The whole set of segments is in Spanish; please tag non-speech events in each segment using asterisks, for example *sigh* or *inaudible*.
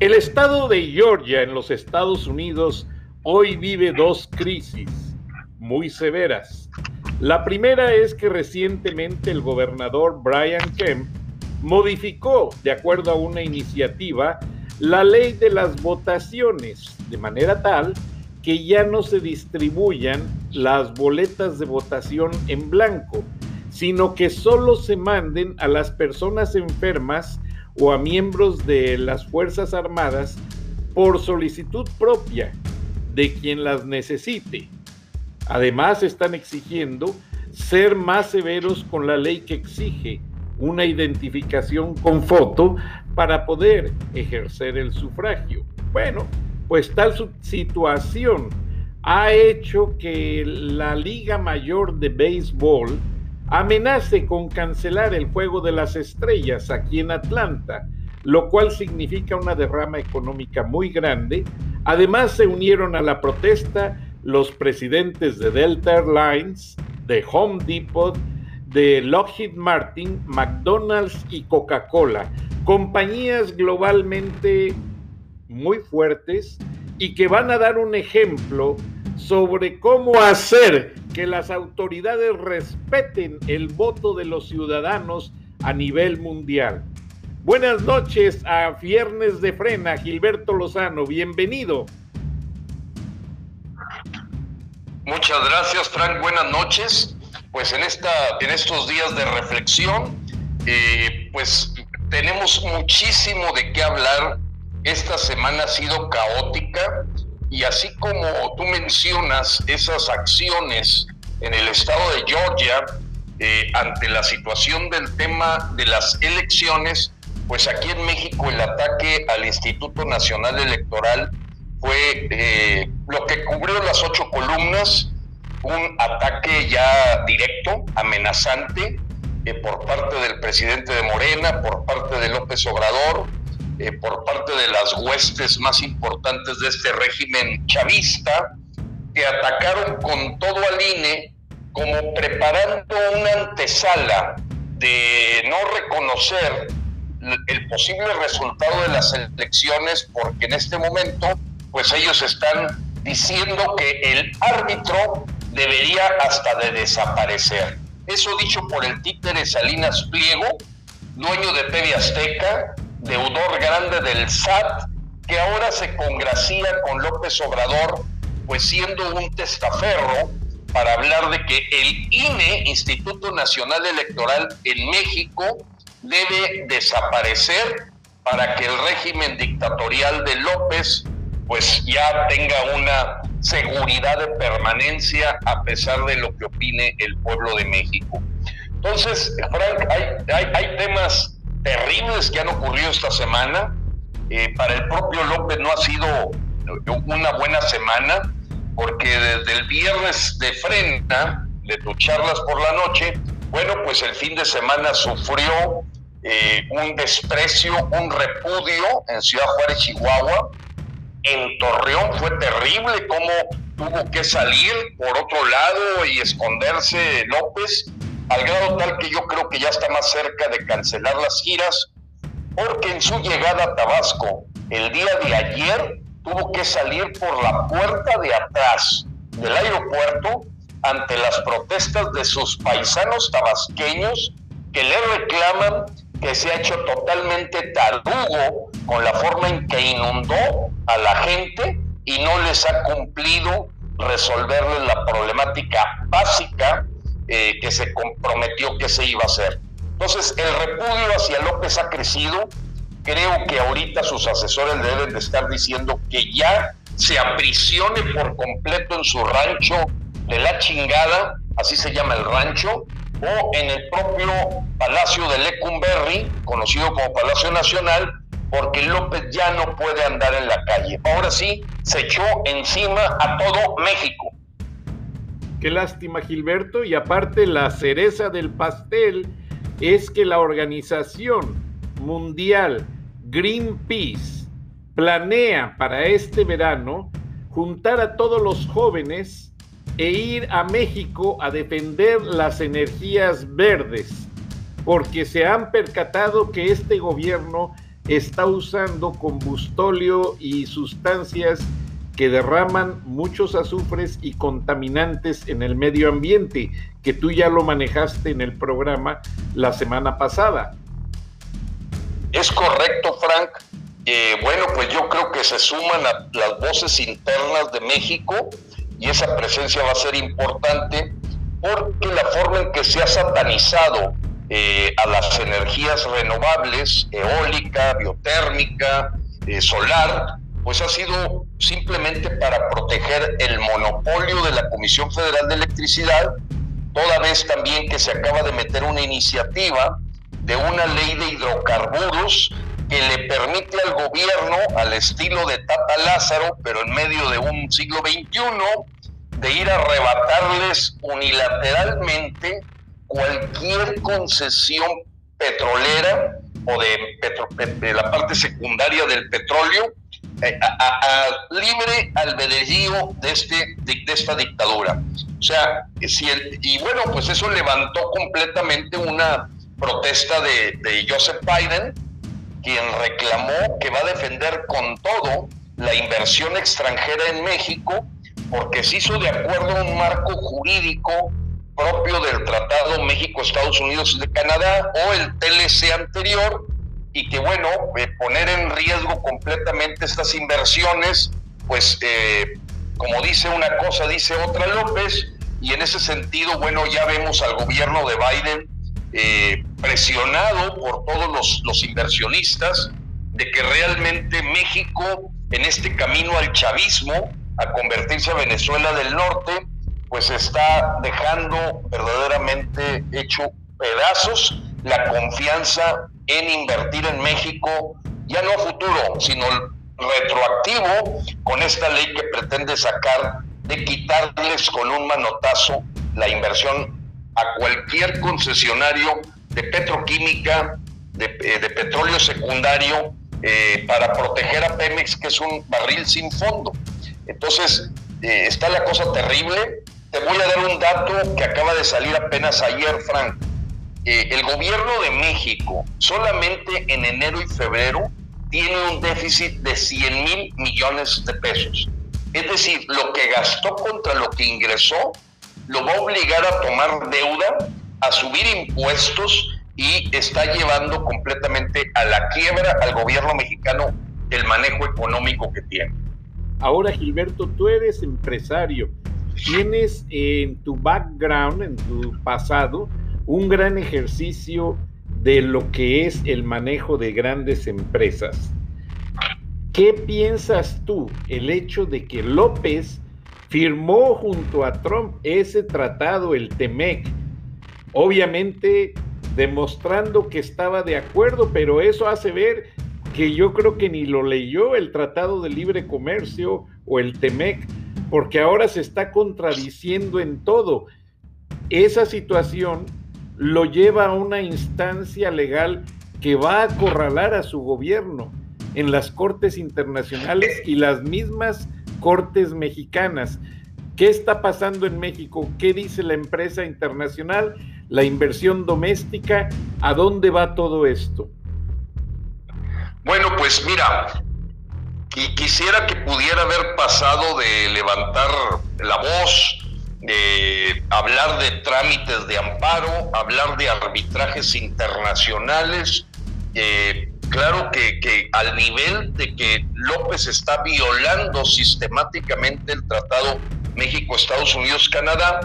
El estado de Georgia en los Estados Unidos hoy vive dos crisis muy severas. La primera es que recientemente el gobernador Brian Kemp modificó, de acuerdo a una iniciativa, la ley de las votaciones, de manera tal que ya no se distribuyan las boletas de votación en blanco, sino que solo se manden a las personas enfermas o a miembros de las Fuerzas Armadas por solicitud propia de quien las necesite. Además, están exigiendo ser más severos con la ley que exige una identificación con foto para poder ejercer el sufragio. Bueno, pues tal situación ha hecho que la Liga Mayor de Béisbol amenace con cancelar el Juego de las Estrellas aquí en Atlanta, lo cual significa una derrama económica muy grande. Además se unieron a la protesta los presidentes de Delta Airlines, de Home Depot, de Lockheed Martin, McDonald's y Coca-Cola, compañías globalmente muy fuertes y que van a dar un ejemplo sobre cómo hacer que las autoridades respeten el voto de los ciudadanos a nivel mundial. Buenas noches a Viernes de Frena, Gilberto Lozano, bienvenido. Muchas gracias, Frank. Buenas noches. Pues en, esta, en estos días de reflexión, eh, pues tenemos muchísimo de qué hablar. Esta semana ha sido caótica y así como tú mencionas esas acciones en el estado de Georgia eh, ante la situación del tema de las elecciones, pues aquí en México el ataque al Instituto Nacional Electoral fue eh, lo que cubrió las ocho columnas, un ataque ya directo, amenazante, eh, por parte del presidente de Morena, por parte de López Obrador, eh, por parte de las huestes más importantes de este régimen chavista, que atacaron con todo al INE como preparando una antesala de no reconocer el posible resultado de las elecciones porque en este momento pues ellos están diciendo que el árbitro debería hasta de desaparecer. Eso dicho por el títere Salinas Pliego, dueño de TV Azteca, deudor grande del SAT, que ahora se congracia con López Obrador, pues siendo un testaferro para hablar de que el INE, Instituto Nacional Electoral en México, debe desaparecer para que el régimen dictatorial de López pues ya tenga una seguridad de permanencia a pesar de lo que opine el pueblo de México. Entonces, Frank, hay, hay temas terribles que han ocurrido esta semana. Eh, para el propio López no ha sido una buena semana, porque desde el viernes de frena, de tus charlas por la noche, bueno, pues el fin de semana sufrió eh, un desprecio, un repudio en Ciudad Juárez, Chihuahua. En Torreón fue terrible cómo tuvo que salir por otro lado y esconderse López al grado tal que yo creo que ya está más cerca de cancelar las giras, porque en su llegada a Tabasco el día de ayer tuvo que salir por la puerta de atrás del aeropuerto ante las protestas de sus paisanos tabasqueños que le reclaman que se ha hecho totalmente tarugo con la forma en que inundó a la gente y no les ha cumplido resolverles la problemática básica eh, que se comprometió que se iba a hacer. Entonces, el repudio hacia López ha crecido. Creo que ahorita sus asesores deben de estar diciendo que ya se aprisione por completo en su rancho de la chingada, así se llama el rancho, o en el propio Palacio de Lecumberri, conocido como Palacio Nacional, porque López ya no puede andar en la calle. Ahora sí, se echó encima a todo México. Qué lástima, Gilberto. Y aparte, la cereza del pastel es que la organización mundial Greenpeace planea para este verano juntar a todos los jóvenes e ir a México a defender las energías verdes, porque se han percatado que este gobierno está usando combustóleo y sustancias que derraman muchos azufres y contaminantes en el medio ambiente, que tú ya lo manejaste en el programa la semana pasada. Es correcto, Frank. Eh, bueno, pues yo creo que se suman a las voces internas de México y esa presencia va a ser importante porque la forma en que se ha satanizado eh, a las energías renovables, eólica, biotérmica, eh, solar, pues ha sido simplemente para proteger el monopolio de la Comisión Federal de Electricidad, toda vez también que se acaba de meter una iniciativa de una ley de hidrocarburos que le permite al gobierno, al estilo de Tata Lázaro, pero en medio de un siglo XXI, de ir a arrebatarles unilateralmente cualquier concesión petrolera o de, la parte secundaria del petróleo eh, libre albedrío de, este, de, esta dictadura. O sea, si y bueno, pues eso levantó completamente una protesta de, de Joseph Biden, quien reclamó que va a defender con todo la inversión extranjera en México, porque se hizo de acuerdo a un marco jurídico propio del Tratado México-Estados Unidos de Canadá o el TLC anterior y que bueno, eh, poner en riesgo completamente estas inversiones, pues eh, como dice una cosa, dice otra López, y en ese sentido, bueno, ya vemos al gobierno de Biden eh, presionado por todos los, los inversionistas de que realmente México en este camino al chavismo, a convertirse a Venezuela del Norte, pues está dejando verdaderamente hecho pedazos la confianza en invertir en México, ya no futuro, sino retroactivo, con esta ley que pretende sacar de quitarles con un manotazo la inversión a cualquier concesionario de petroquímica, de, eh, petróleo secundario, eh, para proteger a Pemex, que es un barril sin fondo. Entonces, eh, está la cosa terrible. Te voy a dar un dato que acaba de salir apenas ayer, Frank. Eh, el gobierno de México solamente en enero y febrero tiene un déficit de 100 mil millones de pesos. Es decir, lo que gastó contra lo que ingresó lo va a obligar a tomar deuda, a subir impuestos y está llevando completamente a la quiebra al gobierno mexicano el manejo económico que tiene. Ahora, Gilberto, tú eres empresario tienes en tu background, en tu pasado, un gran ejercicio de lo que es el manejo de grandes empresas. ¿Qué piensas tú el hecho de que López firmó junto a Trump ese tratado, el TEMEC? Obviamente demostrando que estaba de acuerdo, pero eso hace ver que yo creo que ni lo leyó el Tratado de Libre Comercio o el TEMEC porque ahora se está contradiciendo en todo. Esa situación lo lleva a una instancia legal que va a acorralar a su gobierno en las cortes internacionales y las mismas cortes mexicanas. ¿Qué está pasando en México? ¿Qué dice la empresa internacional? ¿La inversión doméstica? ¿A dónde va todo esto? Bueno, pues mira, y quisiera que pudiera haber pasado de levantar la voz, de hablar de trámites de amparo, hablar de arbitrajes internacionales. Eh, claro que, al nivel de que López está violando sistemáticamente el Tratado México-Estados Unidos-Canadá,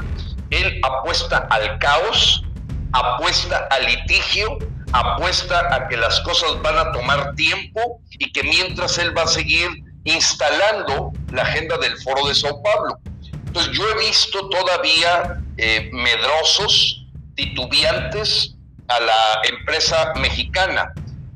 él apuesta al caos, apuesta al litigio, apuesta a que las cosas van a tomar tiempo y que mientras él va a seguir instalando la agenda del Foro de Sao Paulo. Entonces yo he visto todavía eh, medrosos, titubeantes a la empresa mexicana.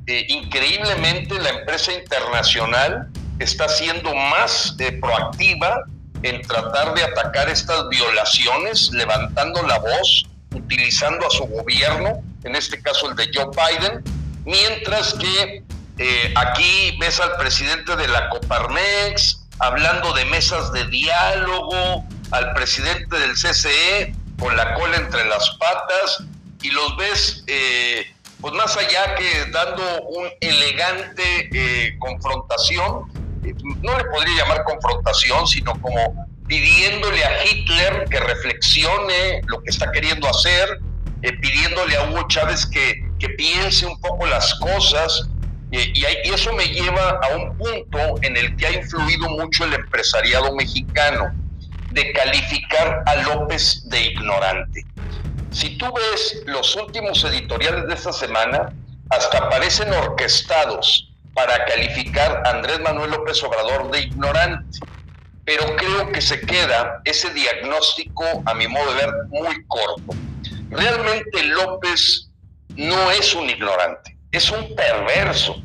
Eh, increíblemente la empresa internacional está siendo más eh, proactiva en tratar de atacar estas violaciones, levantando la voz, utilizando a su gobierno, en este caso el de Joe Biden, mientras que aquí ves al presidente de la Coparmex hablando de mesas de diálogo, al presidente del CCE con la cola entre las patas, y los ves, eh, pues más allá que dando un elegante eh, confrontación, no le podría llamar confrontación, sino como pidiéndole a Hitler que reflexione lo que está queriendo hacer, eh, pidiéndole a Hugo Chávez que, que, piense un poco las cosas. Y, eso me lleva a un punto en el que ha influido mucho el empresariado mexicano de calificar a López de ignorante. Si tú ves los últimos editoriales de esta semana, hasta parecen orquestados para calificar a Andrés Manuel López Obrador de ignorante. Pero creo que se queda ese diagnóstico, a mi modo de ver, muy corto. Realmente López no es un ignorante, es un perverso.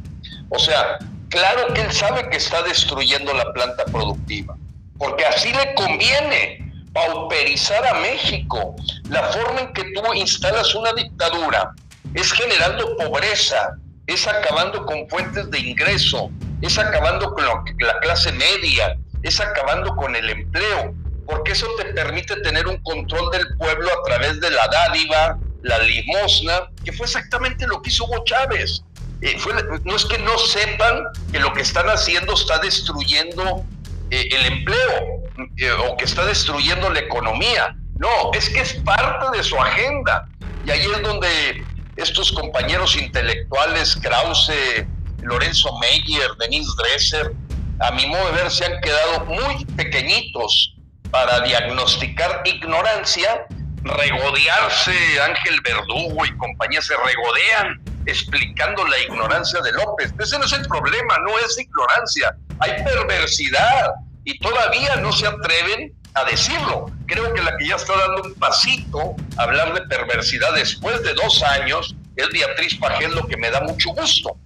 O sea, claro que él sabe que está destruyendo la planta productiva, porque así le conviene pauperizar a México. La forma en que tú instalas una dictadura es generando pobreza, es acabando con fuentes de ingreso, es acabando con la clase media, es acabando con el empleo, porque eso te permite tener un control del pueblo a través de la dádiva, la limosna, que fue exactamente lo que hizo Hugo Chávez. Eh, no es que no sepan que lo que están haciendo está destruyendo eh, el empleo eh, o que está destruyendo la economía. No, es que es parte de su agenda. Y ahí es donde estos compañeros intelectuales, Krause, Lorenzo Meyer, Denise Dresser, a mi modo de ver, se han quedado muy pequeñitos para diagnosticar ignorancia, regodearse, Ángel Verdugo y compañía se regodean explicando la ignorancia de López. Ese no es el problema, no es ignorancia, hay perversidad y todavía no se atreven a decirlo. Creo que la que ya está dando un pasito a hablar de perversidad después de dos años es Beatriz Pajel, lo que me da mucho gusto.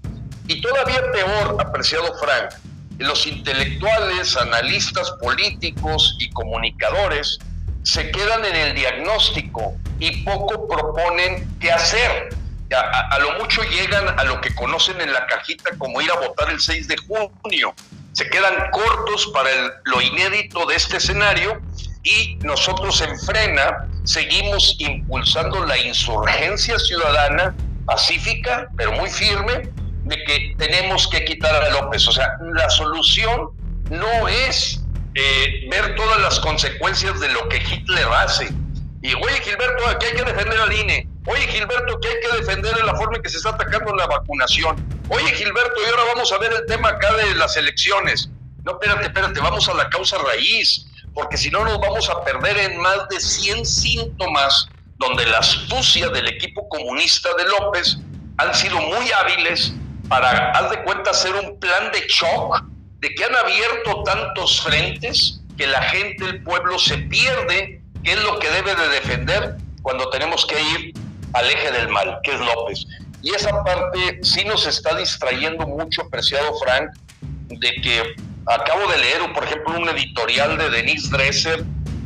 Y todavía peor, apreciado Frank, los intelectuales, analistas políticos y comunicadores se quedan en el diagnóstico y poco proponen qué hacer. A, lo mucho llegan a lo que conocen en la cajita como ir a votar el 6 de junio se quedan cortos para lo inédito de este escenario y nosotros en Frena seguimos impulsando la insurgencia ciudadana pacífica, pero muy firme, de que tenemos que quitar a López. O sea, la solución no es eh, ver todas las consecuencias de lo que Hitler hace. Y, oye, Gilberto, aquí hay que defender al INE. Oye, Gilberto, que hay que defender la forma en que se está atacando la vacunación. Oye, Gilberto, y ahora vamos a ver el tema acá de las elecciones. No, espérate, espérate, vamos a la causa raíz, porque si no nos vamos a perder en más de 100 síntomas donde la astucia del equipo comunista de López han sido muy hábiles para, haz de cuenta, hacer un plan de shock, de que han abierto tantos frentes que la gente, el pueblo se pierde qué es lo que debe de defender cuando tenemos que ir al eje del mal, que es López. Y esa parte sí nos está distrayendo mucho, apreciado Frank, de que acabo de leer, por ejemplo, un editorial de Denise Dresser,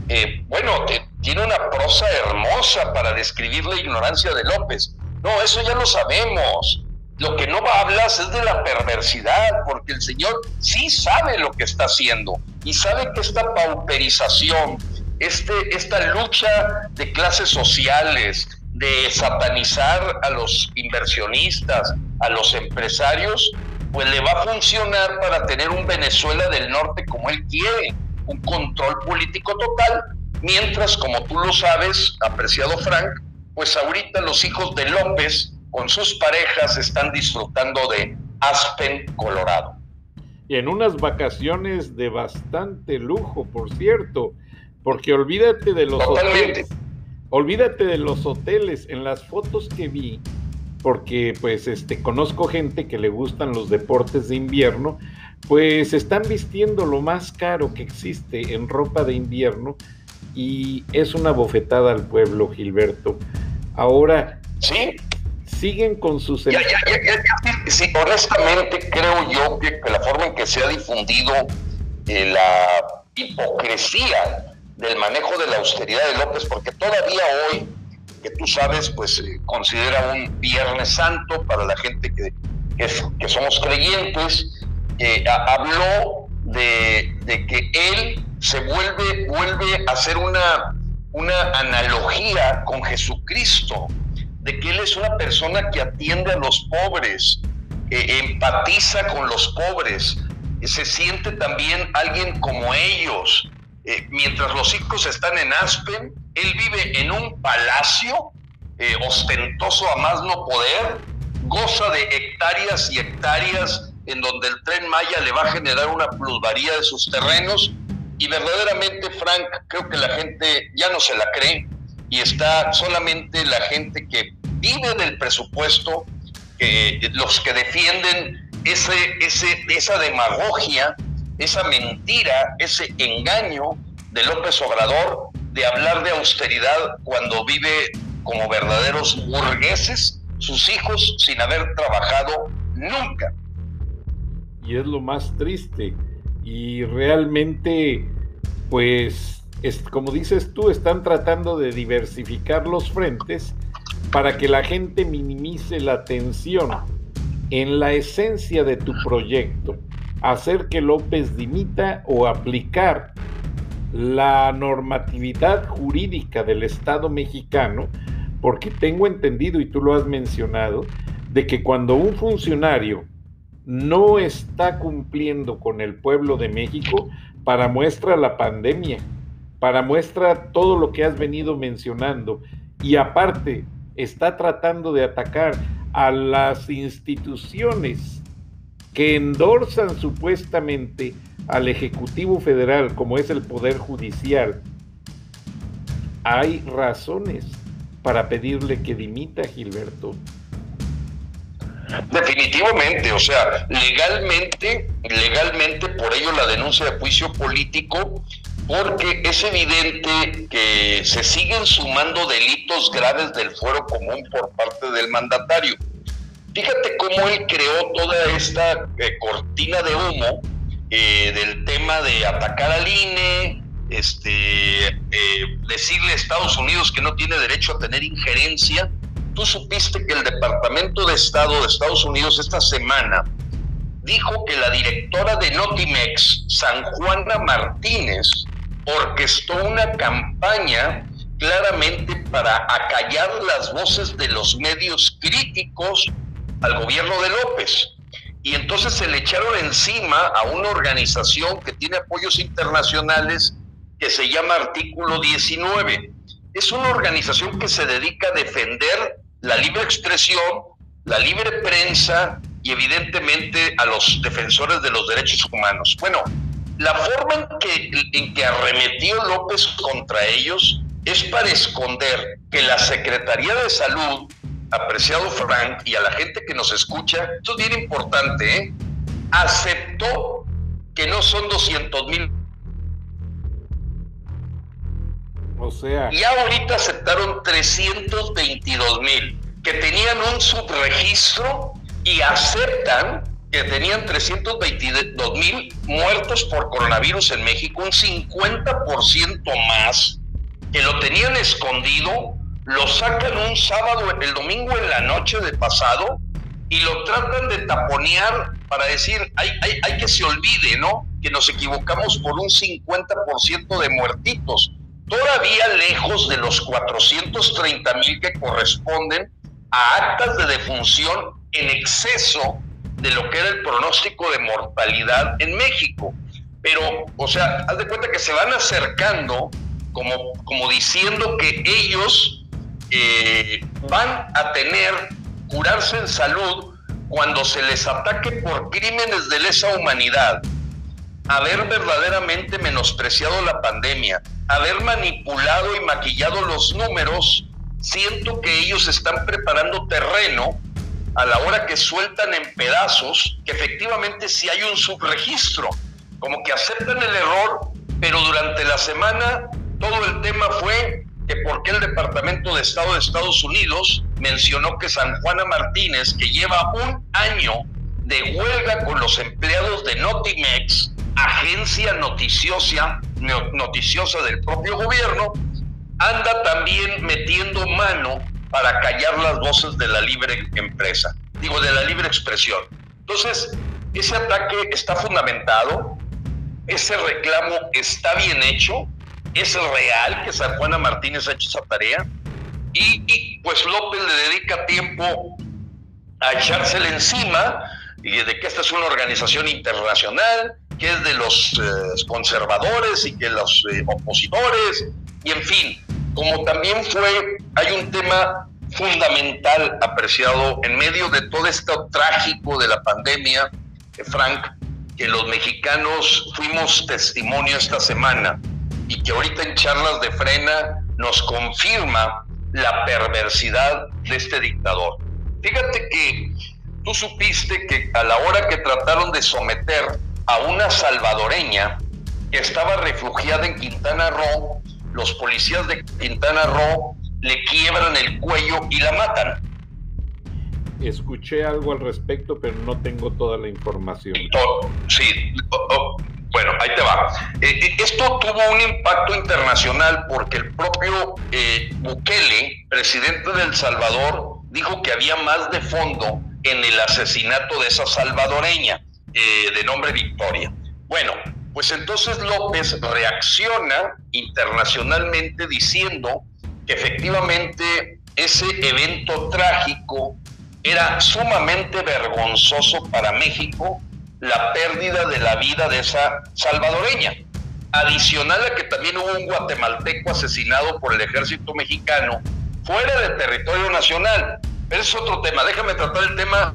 eh, bueno, tiene una prosa hermosa para describir la ignorancia de López. No, eso ya lo sabemos. Lo que no hablas es de la perversidad, porque el Señor sí sabe lo que está haciendo y sabe que esta pauperización, este, esta lucha de clases sociales, de satanizar a los inversionistas, a los empresarios, pues le va a funcionar para tener un Venezuela del norte como él quiere, un control político total, mientras, como tú lo sabes, apreciado Frank, pues ahorita los hijos de López con sus parejas están disfrutando de Aspen, Colorado. Y en unas vacaciones de bastante lujo, por cierto, porque olvídate de los hoteles. Olvídate de los hoteles. En las fotos que vi, porque pues este conozco gente que le gustan los deportes de invierno, pues están vistiendo lo más caro que existe en ropa de invierno y es una bofetada al pueblo, Gilberto. Ahora, ¿Sí? siguen con sus... Ya, ya, ya, sí, honestamente creo yo que, la forma en que se ha difundido eh, la hipocresía del manejo de la austeridad de López, porque todavía hoy, que tú sabes, pues se considera un Viernes Santo para la gente que, que, somos creyentes, eh, habló de, de, que él se vuelve, vuelve a hacer una, una analogía con Jesucristo de que Él es una persona que atiende a los pobres, empatiza con los pobres, se siente también alguien como ellos. Eh, mientras los hijos están en Aspen, Él vive en un palacio eh, ostentoso a más no poder, goza de hectáreas y hectáreas en donde el tren Maya le va a generar una plusvaría de sus terrenos. Y verdaderamente, Frank, creo que la gente ya no se la cree. Y está solamente la gente que vive del presupuesto, los que defienden esa demagogia, esa mentira, ese engaño de López Obrador de hablar de austeridad cuando vive como verdaderos burgueses, sus hijos sin haber trabajado nunca. Y es lo más triste. Y realmente, pues como dices tú, están tratando de diversificar los frentes para que la gente minimice la tensión en la esencia de tu proyecto, hacer que López dimita o aplicar la normatividad jurídica del Estado mexicano, porque tengo entendido, y tú lo has mencionado, de que cuando un funcionario no está cumpliendo con el pueblo de México, para muestra la pandemia, para muestra todo lo que has venido mencionando y aparte está tratando de atacar a las instituciones que endorsan supuestamente al Ejecutivo Federal, como es el Poder Judicial, hay razones para pedirle que dimita Gilberto. Definitivamente, o sea, legalmente, legalmente por ello la denuncia de juicio político porque es evidente que se siguen sumando delitos graves del fuero común por parte del mandatario. Fíjate cómo él creó toda esta eh, cortina de humo eh, del tema de atacar al INE, este, eh, decirle a Estados Unidos que no tiene derecho a tener injerencia. Tú supiste que el Departamento de Estado de Estados Unidos esta semana dijo que la directora de Notimex, San Juana Martínez, orquestó una campaña claramente para acallar las voces de los medios críticos al gobierno de López. Y entonces se le echaron encima a una organización que tiene apoyos internacionales que se llama Artículo 19. Es una organización que se dedica a defender la libre expresión, la libre prensa y evidentemente a los defensores de los derechos humanos. Bueno, la forma en que, en que arremetió López contra ellos es para esconder que la Secretaría de Salud, apreciado Frank, y a la gente que nos escucha, esto es bien importante, ¿eh? aceptó que no son 200 mil. O sea. Y ahorita aceptaron 322 mil, que tenían un subregistro y aceptan que tenían 322 mil muertos por coronavirus en México, un 50% más, que lo tenían escondido, lo sacan un sábado, el domingo en la noche de pasado, y lo tratan de taponear para decir, hay, hay, hay que se olvide, ¿no? Que nos equivocamos por un 50% de muertitos, todavía lejos de los 430 mil que corresponden a actas de defunción en exceso de lo que era el pronóstico de mortalidad en México. Pero, o sea, haz de cuenta que se van acercando como, como diciendo que ellos eh, van a tener, curarse en salud cuando se les ataque por crímenes de lesa humanidad, haber verdaderamente menospreciado la pandemia, haber manipulado y maquillado los números, siento que ellos están preparando terreno a la hora que sueltan en pedazos que efectivamente si hay un subregistro, como que aceptan el error, pero durante la semana todo el tema fue que por qué el Departamento de Estado de Estados Unidos mencionó que San Juana Martínez, que lleva un año de huelga con los empleados de Notimex, agencia noticiosa, noticiosa del propio gobierno, anda también metiendo mano para callar las voces de la libre empresa, digo, de la libre expresión. Entonces, ese ataque está fundamentado, ese reclamo está bien hecho, es real que San Juana Martínez ha hecho esa tarea y, pues López le dedica tiempo a echársela encima y de que esta es una organización internacional, que es de los eh, conservadores y que los eh, opositores, y en fin, como también fue, hay un tema fundamental apreciado en medio de todo esto trágico de la pandemia, Frank, que los mexicanos fuimos testimonio esta semana y que ahorita en charlas de frena nos confirma la perversidad de este dictador. Fíjate que tú supiste que a la hora que trataron de someter a una salvadoreña que estaba refugiada en Quintana Roo, los policías de Quintana Roo le quiebran el cuello y la matan. Escuché algo al respecto, pero no tengo toda la información. Sí, bueno, ahí te va. Eh, eh, esto tuvo un impacto internacional porque el propio eh, Bukele, presidente de El Salvador, dijo que había más de fondo en el asesinato de esa salvadoreña de nombre Victoria. Bueno, pues entonces López reacciona internacionalmente diciendo que efectivamente ese evento trágico era sumamente vergonzoso para México la pérdida de la vida de esa salvadoreña. Adicional a que también hubo un guatemalteco asesinado por el ejército mexicano fuera del territorio nacional. Es otro tema. Déjame tratar el tema.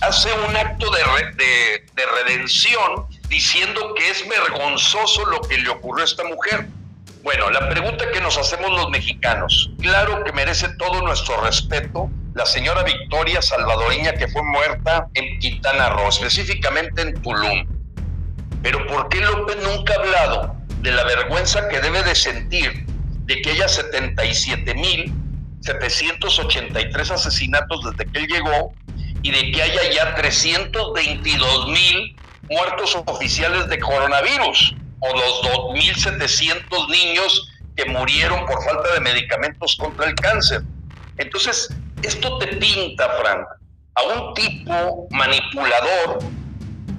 Hace un acto de, de redención diciendo que es vergonzoso lo que le ocurrió a esta mujer. Bueno, la pregunta que nos hacemos los mexicanos, claro que merece todo nuestro respeto la señora Victoria salvadoreña que fue muerta en Quintana Roo, específicamente en Tulum. Pero ¿por qué López nunca ha hablado de la vergüenza que debe de sentir de que haya 77.783 asesinatos desde que él llegó y de que haya ya 322.000 muertos oficiales de coronavirus o los 2.700 niños que murieron por falta de medicamentos contra el cáncer? Entonces, esto te pinta, Frank, a un tipo manipulador,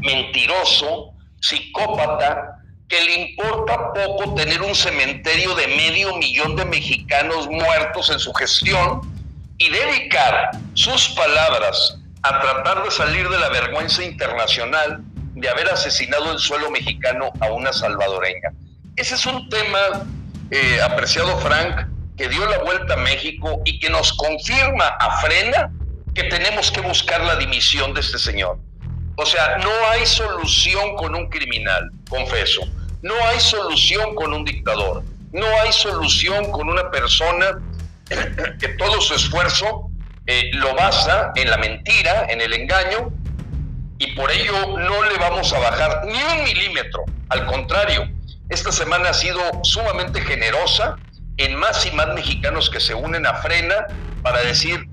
mentiroso, psicópata, que le importa poco tener un cementerio de medio millón de mexicanos muertos en su gestión y dedicar sus palabras a tratar de salir de la vergüenza internacional de haber asesinado el suelo mexicano a una salvadoreña. Ese es un tema, eh, apreciado Frank, que dio la vuelta a México y que nos confirma a frena que tenemos que buscar la dimisión de este señor. O sea, no hay solución con un criminal, confeso. No hay solución con un dictador. No hay solución con una persona que todo su esfuerzo eh, lo basa en la mentira, en el engaño, y por ello no le vamos a bajar ni un milímetro. Al contrario, esta semana ha sido sumamente generosa en más y más mexicanos que se unen a Frena para decir,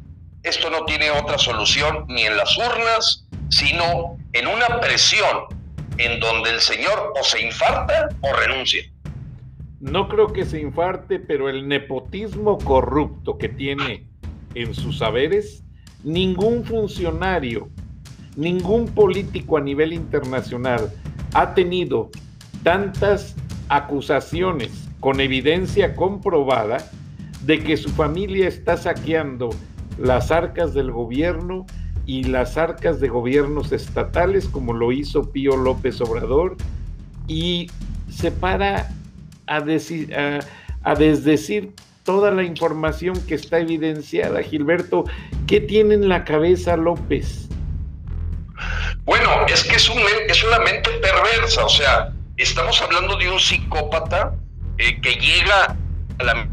esto no tiene otra solución ni en las urnas, sino en una presión en donde el señor o se infarta o renuncia. No creo que se infarte, pero el nepotismo corrupto que tiene en sus saberes, ningún funcionario, ningún político a nivel internacional ha tenido tantas acusaciones con evidencia comprobada de que su familia está saqueando las arcas del gobierno y las arcas de gobiernos estatales, como lo hizo Pío López Obrador, y se para a, decir, desdecir toda la información que está evidenciada, Gilberto. ¿Qué tiene en la cabeza López? Bueno, es que es, un, es una mente perversa, o sea, estamos hablando de un psicópata eh, que llega a la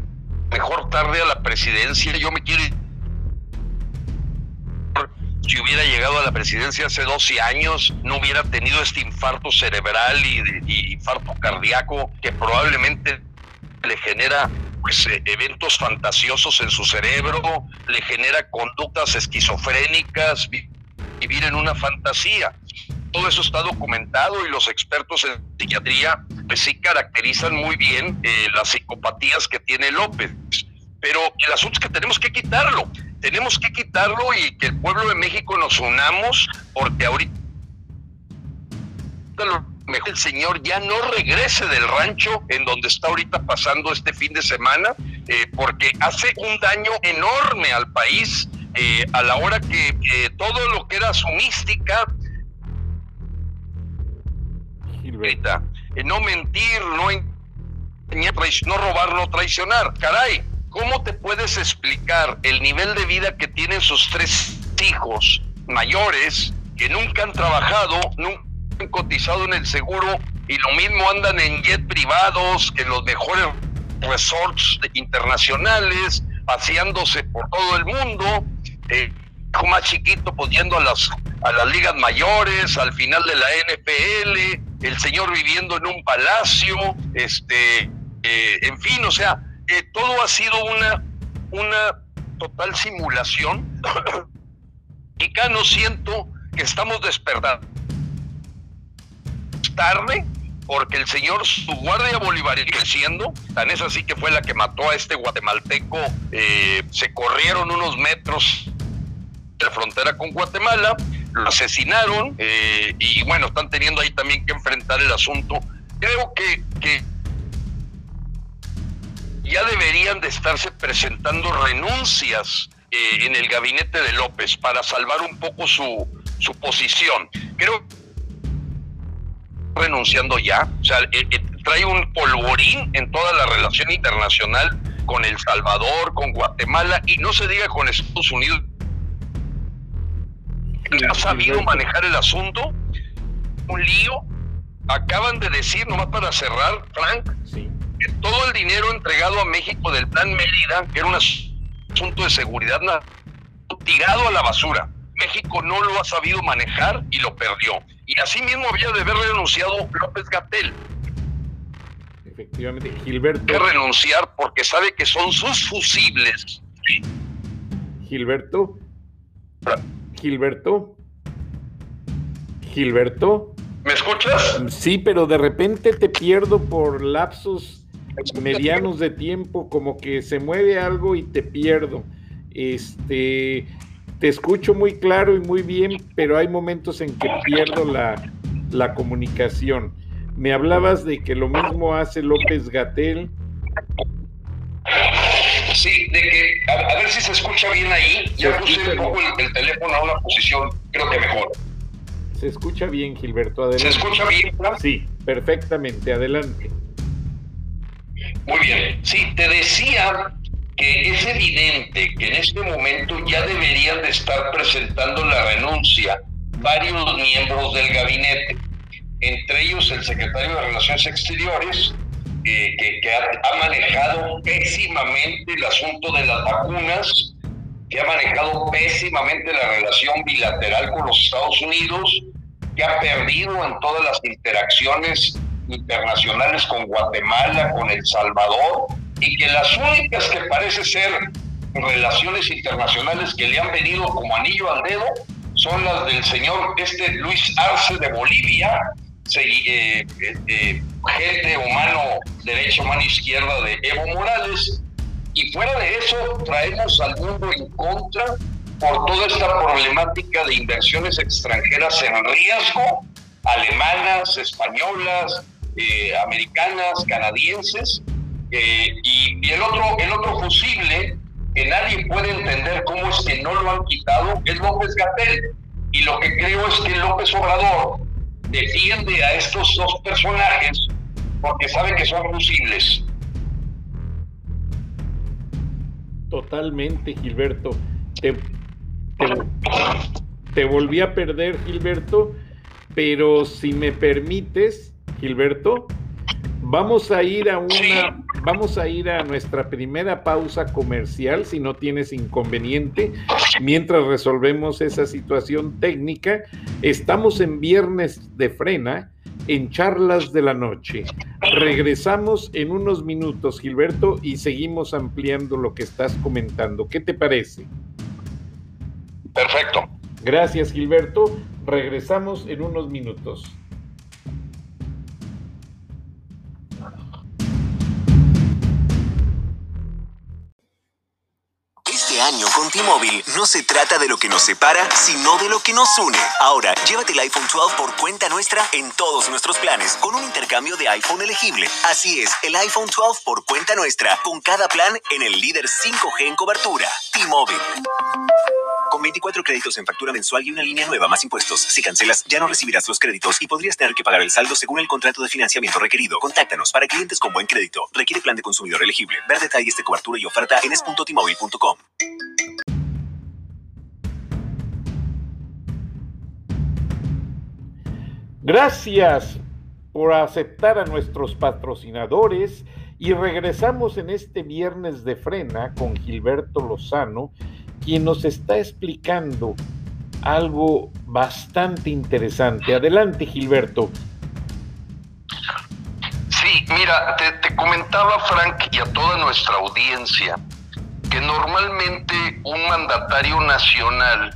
mejor tarde a la presidencia. Yo me quiero si hubiera llegado a la presidencia hace 12 años, no hubiera tenido este infarto cerebral y, infarto cardíaco que probablemente le genera pues, eh, eventos fantasiosos en su cerebro, le genera conductas esquizofrénicas, vivir en una fantasía. Todo eso está documentado y los expertos en psiquiatría pues sí caracterizan muy bien eh, las psicopatías que tiene López. Pero el asunto es que tenemos que quitarlo. Tenemos que quitarlo y que el pueblo de México nos unamos porque ahorita mejor el señor ya no regrese del rancho en donde está ahorita pasando este fin de semana, eh, porque hace un daño enorme al país eh, a la hora que, todo lo que era su mística, eh, no mentir, no, robar, no traicionar, caray, ¿cómo te puedes explicar el nivel de vida que tienen sus tres hijos mayores que nunca han trabajado, nunca han cotizado en el seguro y lo mismo andan en jet privados, en los mejores resorts internacionales, paseándose por todo el mundo, eh, más chiquito pues a las, a las ligas mayores, al final de la NPL, el señor viviendo en un palacio, este, eh, en fin, o sea, todo ha sido una, una total simulación. *coughs* y acá no siento que estamos despertando tarde porque el señor, su guardia bolivariana creciendo, tan es así que fue la que mató a este guatemalteco, eh, se corrieron unos metros de frontera con Guatemala, lo asesinaron eh, y bueno, están teniendo ahí también que enfrentar el asunto. Creo que, que ya deberían de estarse presentando renuncias eh, en el gabinete de López para salvar un poco su, su posición. Creo renunciando ya, o sea, eh, eh, trae un polvorín en toda la relación internacional con El Salvador, con Guatemala y no se diga con Estados Unidos. Ha sabido manejar el asunto, un lío. Acaban de decir, nomás para cerrar, Frank, sí todo el dinero entregado a México del Plan Mérida, que era un asunto de seguridad, tirado a la basura. México no lo ha sabido manejar y lo perdió. Y así mismo había de haber renunciado López Gatel. Efectivamente, Gilberto. Que renunciar porque sabe que son sus fusibles. Gilberto. Gilberto. Gilberto. ¿Me escuchas? Sí, pero de repente te pierdo por lapsos medianos de tiempo, como que se mueve algo y te pierdo. Este, te escucho muy claro y muy bien, pero hay momentos en que pierdo la, la comunicación. Me hablabas de que lo mismo hace López Gatel. Sí, de que, a, ver si se escucha bien ahí. Ya puse un poco el, teléfono a una posición, creo que mejor. Se escucha bien, Gilberto, adelante. ¿Se escucha bien? Sí, perfectamente, adelante. Muy bien. Sí, te decía que es evidente que en este momento ya deberían de estar presentando la renuncia varios miembros del gabinete, entre ellos el secretario de Relaciones Exteriores, eh, que, ha, manejado pésimamente el asunto de las vacunas, que ha manejado pésimamente la relación bilateral con los Estados Unidos, que ha perdido en todas las interacciones internacionales con Guatemala, con El Salvador, y que las únicas que parece ser relaciones internacionales que le han venido como anillo al dedo son las del señor este Luis Arce de Bolivia, eh, eh, gente humano, derecho, mano izquierda de Evo Morales, y fuera de eso traemos al mundo en contra por toda esta problemática de inversiones extranjeras en riesgo, alemanas, españolas, eh, americanas, canadienses, eh, y, el, otro, el otro fusible que nadie puede entender cómo es que no lo han quitado es López Gatel. Y lo que creo es que López Obrador defiende a estos dos personajes porque sabe que son fusibles. Totalmente, Gilberto. Te, te, volví a perder, Gilberto, pero si me permites, Gilberto, vamos a ir a una, vamos a ir a nuestra primera pausa comercial, si no tienes inconveniente, mientras resolvemos esa situación técnica. Estamos en viernes de frena en Charlas de la Noche. Regresamos en unos minutos, Gilberto, y seguimos ampliando lo que estás comentando. ¿Qué te parece? Perfecto. Gracias, Gilberto. Regresamos en unos minutos. Año con T-Mobile no se trata de lo que nos separa, sino de lo que nos une. Ahora, llévate el iPhone 12 por cuenta nuestra en todos nuestros planes con un intercambio de iPhone elegible. Así es, el iPhone 12 por cuenta nuestra con cada plan en el líder 5G en cobertura. T-Mobile. Con 24 créditos en factura mensual y una línea nueva más impuestos. Si cancelas, ya no recibirás los créditos y podrías tener que pagar el saldo según el contrato de financiamiento requerido. Contáctanos para clientes con buen crédito. Requiere plan de consumidor elegible. Ver detalles de cobertura y oferta en es.tmobile.com. Gracias por aceptar a nuestros patrocinadores y regresamos en este viernes de frena con Gilberto Lozano, quien nos está explicando algo bastante interesante. Adelante, Gilberto. Sí, mira, te, comentaba Frank y a toda nuestra audiencia que normalmente un mandatario nacional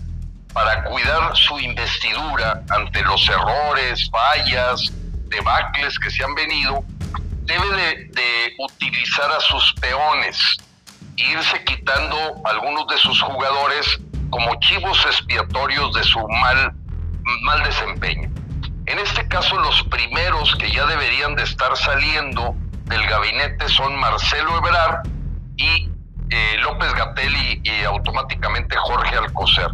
para cuidar su investidura ante los errores, fallas, debacles que se han venido, debe de, utilizar a sus peones, irse quitando algunos de sus jugadores como chivos expiatorios de su mal, mal desempeño. En este caso, los primeros que ya deberían de estar saliendo del gabinete son Marcelo Ebrard y eh, López Gatel y automáticamente Jorge Alcocer.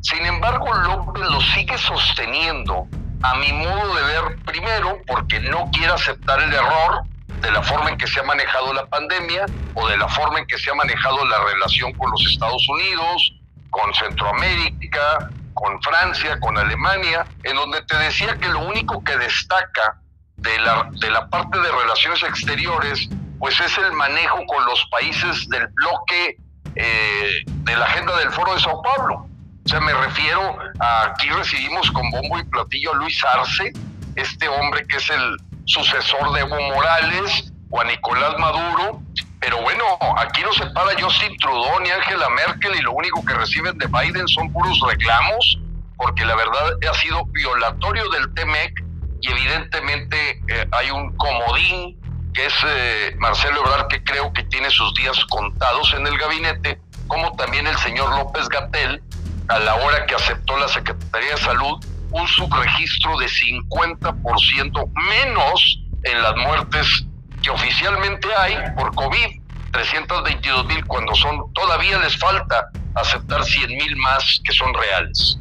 Sin embargo, López lo sigue sosteniendo, a mi modo de ver, primero porque no quiere aceptar el error de la forma en que se ha manejado la pandemia o de la forma en que se ha manejado la relación con los Estados Unidos, con Centroamérica, con Francia, con Alemania, en donde te decía que lo único que destaca de la, de la parte de relaciones exteriores, pues es el manejo con los países del bloque eh, de la agenda del Foro de Sao Paulo. O sea, me refiero a aquí recibimos con bombo y platillo a Luis Arce, este hombre que es el sucesor de Evo Morales o a Nicolás Maduro. Pero bueno, aquí no se para Justin Trudeau ni Angela Merkel y lo único que reciben de Biden son puros reclamos, porque la verdad ha sido violatorio del TEMEC y evidentemente eh, hay un comodín que es eh, Marcelo Ebrard que creo que tiene sus días contados en el gabinete, como también el señor López Gatel, a la hora que aceptó la Secretaría de Salud un subregistro de 50% menos en las muertes que oficialmente hay por COVID, 322 mil, cuando son, todavía les falta aceptar 100 mil más que son reales.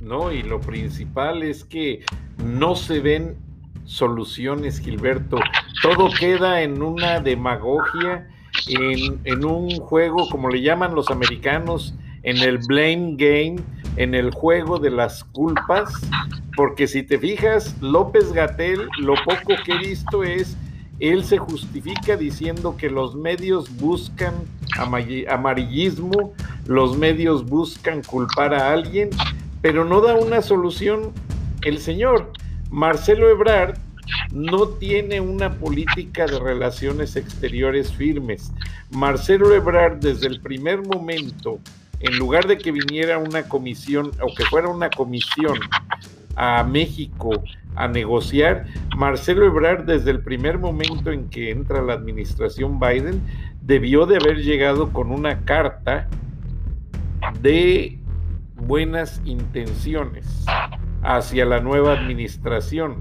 No, y lo principal es que no se ven soluciones, Gilberto. Todo queda en una demagogia, en, en un juego, como le llaman los americanos, en el blame game, en el juego de las culpas, porque si te fijas, López Gatel, lo poco que he visto es, él se justifica diciendo que los medios buscan amarillismo, los medios buscan culpar a alguien, pero no da una solución el señor. Marcelo Ebrard no tiene una política de relaciones exteriores firmes. Marcelo Ebrard desde el primer momento en lugar de que viniera una comisión o que fuera una comisión a México a negociar, Marcelo Ebrard desde el primer momento en que entra la administración Biden debió de haber llegado con una carta de buenas intenciones hacia la nueva administración,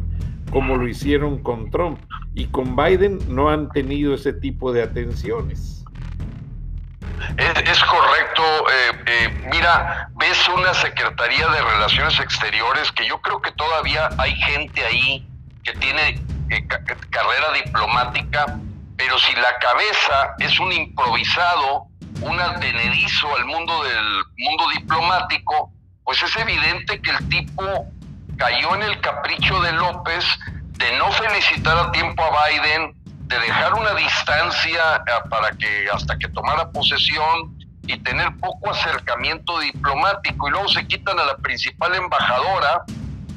como lo hicieron con Trump. Y con Biden no han tenido ese tipo de atenciones. Es, correcto. Eh, eh, mira, ves una Secretaría de Relaciones Exteriores que yo creo que todavía hay gente ahí que tiene eh, carrera diplomática pero si la cabeza es un improvisado, un advenedizo al mundo del mundo diplomático, pues es evidente que el tipo cayó en el capricho de López de no felicitar a tiempo a Biden, de dejar una distancia eh, para que hasta que tomara posesión y tener poco acercamiento diplomático y luego se quitan a la principal embajadora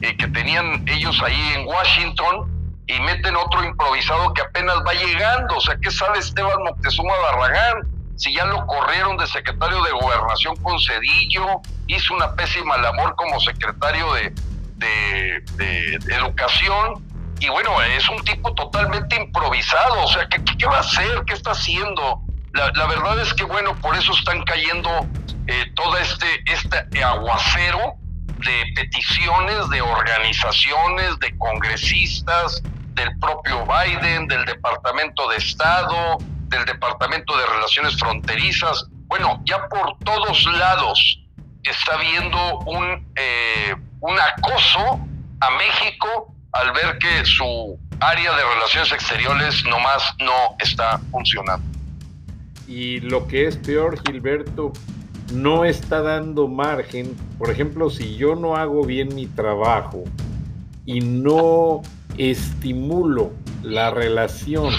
eh, que tenían ellos ahí en Washington y meten otro improvisado que apenas va llegando. O sea, ¿qué sabe Esteban Moctezuma Barragán? Si ya lo corrieron de secretario de gobernación con Cedillo, hizo una pésima labor como secretario de, de, educación. Y bueno, es un tipo totalmente improvisado. O sea, ¿qué, qué va a hacer? ¿Qué está haciendo? La, verdad es que, bueno, por eso están cayendo eh, todo este, este aguacero de peticiones de organizaciones, de congresistas, del propio Biden, del Departamento de Estado, del Departamento de Relaciones Fronterizas. Bueno, ya por todos lados está habiendo un, eh, un acoso a México al ver que su área de relaciones exteriores nomás no está funcionando. Y lo que es peor, Gilberto, no está dando margen. Por ejemplo, si yo no hago bien mi trabajo y no estimulo la relación,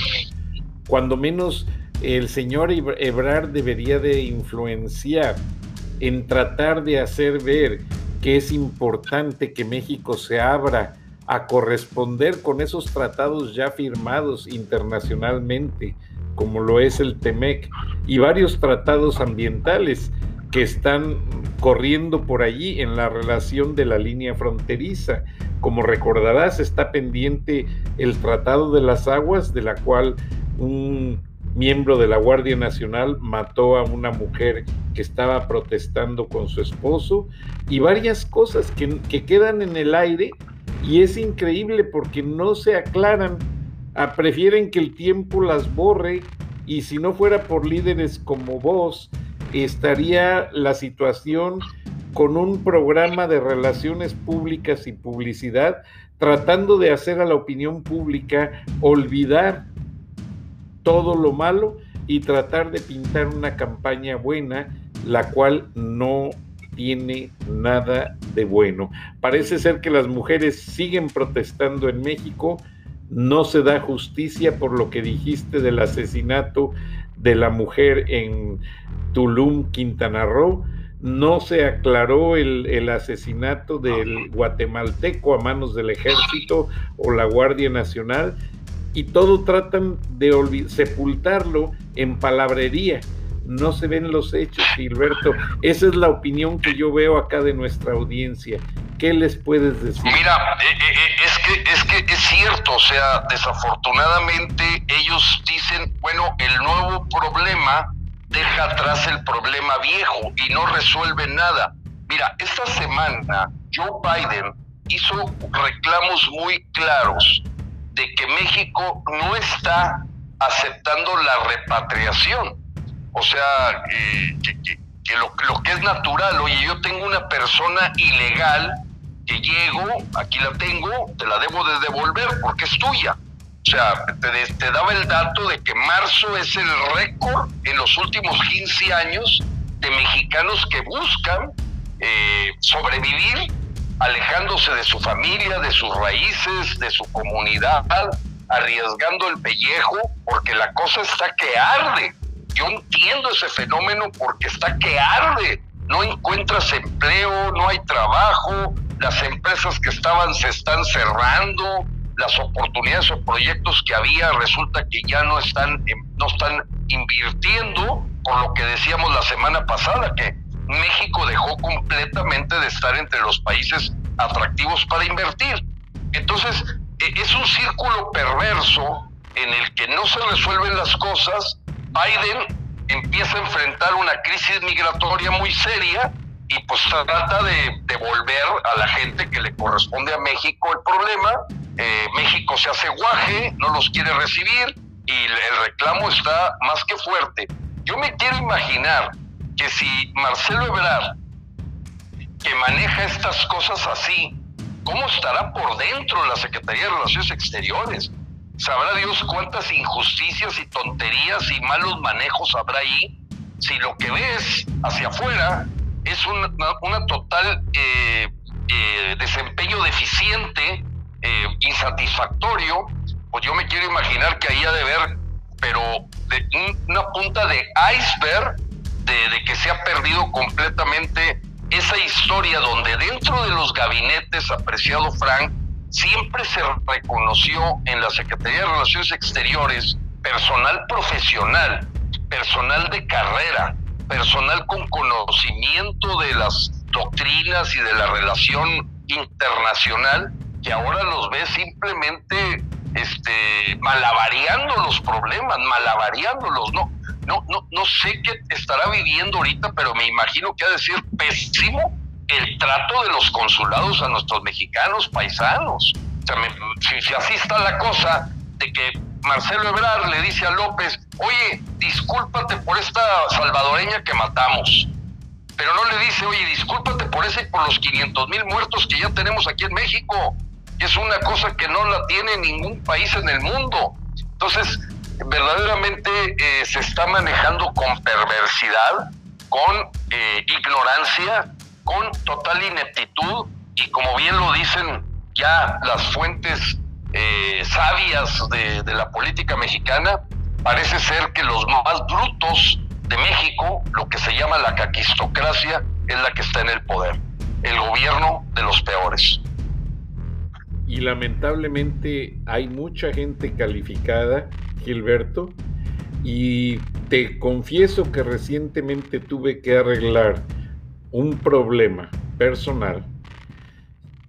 cuando menos el señor Ebrard debería de influenciar en tratar de hacer ver que es importante que México se abra a corresponder con esos tratados ya firmados internacionalmente, como lo es el TEMEC, y varios tratados ambientales que están corriendo por allí en la relación de la línea fronteriza. Como recordarás, está pendiente el Tratado de las Aguas, de la cual un miembro de la Guardia Nacional mató a una mujer que estaba protestando con su esposo y varias cosas que, que quedan en el aire y es increíble porque no se aclaran, ah, prefieren que el tiempo las borre y si no fuera por líderes como vos, estaría la situación con un programa de relaciones públicas y publicidad tratando de hacer a la opinión pública olvidar todo lo malo y tratar de pintar una campaña buena, la cual no tiene nada de bueno. Parece ser que las mujeres siguen protestando en México, no se da justicia por lo que dijiste del asesinato de la mujer en Tulum, Quintana Roo. No se aclaró el, asesinato del guatemalteco a manos del ejército o la Guardia Nacional y todo tratan de sepultarlo en palabrería. No se ven los hechos, Gilberto. Esa es la opinión que yo veo acá de nuestra audiencia. ¿Qué les puedes decir? Mira, eh, eh, eh, es que es cierto, o sea, desafortunadamente ellos dicen, bueno, el nuevo problema deja atrás el problema viejo y no resuelve nada. Mira, esta semana Joe Biden hizo reclamos muy claros de que México no está aceptando la repatriación. O sea, que, lo, lo, que es natural, oye, yo tengo una persona ilegal que llego, aquí la tengo, te la debo de devolver porque es tuya. O sea, te, daba el dato de que marzo es el récord en los últimos 15 años de mexicanos que buscan eh, sobrevivir alejándose de su familia, de sus raíces, de su comunidad, arriesgando el pellejo, porque la cosa está que arde. Yo entiendo ese fenómeno porque está que arde. No encuentras empleo, no hay trabajo, las empresas que estaban se están cerrando, las oportunidades o proyectos que había resulta que ya no están, no están invirtiendo, por lo que decíamos la semana pasada, que México dejó completamente de estar entre los países atractivos para invertir. Entonces, e, es un círculo perverso en el que no se resuelven las cosas. Biden empieza a enfrentar una crisis migratoria muy seria y pues trata de devolver a la gente que le corresponde a México el problema. Eh, México se hace guaje, no los quiere recibir y el reclamo está más que fuerte. Yo me quiero imaginar que si Marcelo Ebrard, que maneja estas cosas así, ¿cómo estará por dentro la Secretaría de Relaciones Exteriores? sabrá Dios cuántas injusticias y tonterías y malos manejos habrá ahí, si lo que ves hacia afuera es una, total eh, eh, desempeño deficiente, eh, insatisfactorio, pues yo me quiero imaginar que ahí ha de ver, pero de una punta de iceberg de, de que se ha perdido completamente esa historia donde dentro de los gabinetes, apreciado Frank, siempre se reconoció en la Secretaría de Relaciones Exteriores personal profesional, personal de carrera, personal con conocimiento de las doctrinas y de la relación internacional, que ahora los ve simplemente este, malavariando los problemas, malavariándolos, ¿no? No, no, no sé qué estará viviendo ahorita, pero me imagino que ha de ser pésimo el trato de los consulados a nuestros mexicanos paisanos. O sea, si, así está la cosa, de que Marcelo Ebrard le dice a López, oye, discúlpate por esta salvadoreña que matamos. Pero no le dice, oye, discúlpate por ese por los 500 mil muertos que ya tenemos aquí en México. Es una cosa que no la tiene ningún país en el mundo. Entonces, verdaderamente eh, se está manejando con perversidad, con eh, ignorancia con total ineptitud y como bien lo dicen ya las fuentes eh, sabias de, de, la política mexicana, parece ser que los más brutos de México, lo que se llama la caquistocracia, es la que está en el poder, el gobierno de los peores. Y lamentablemente hay mucha gente calificada, Gilberto, y te confieso que recientemente tuve que arreglar un problema personal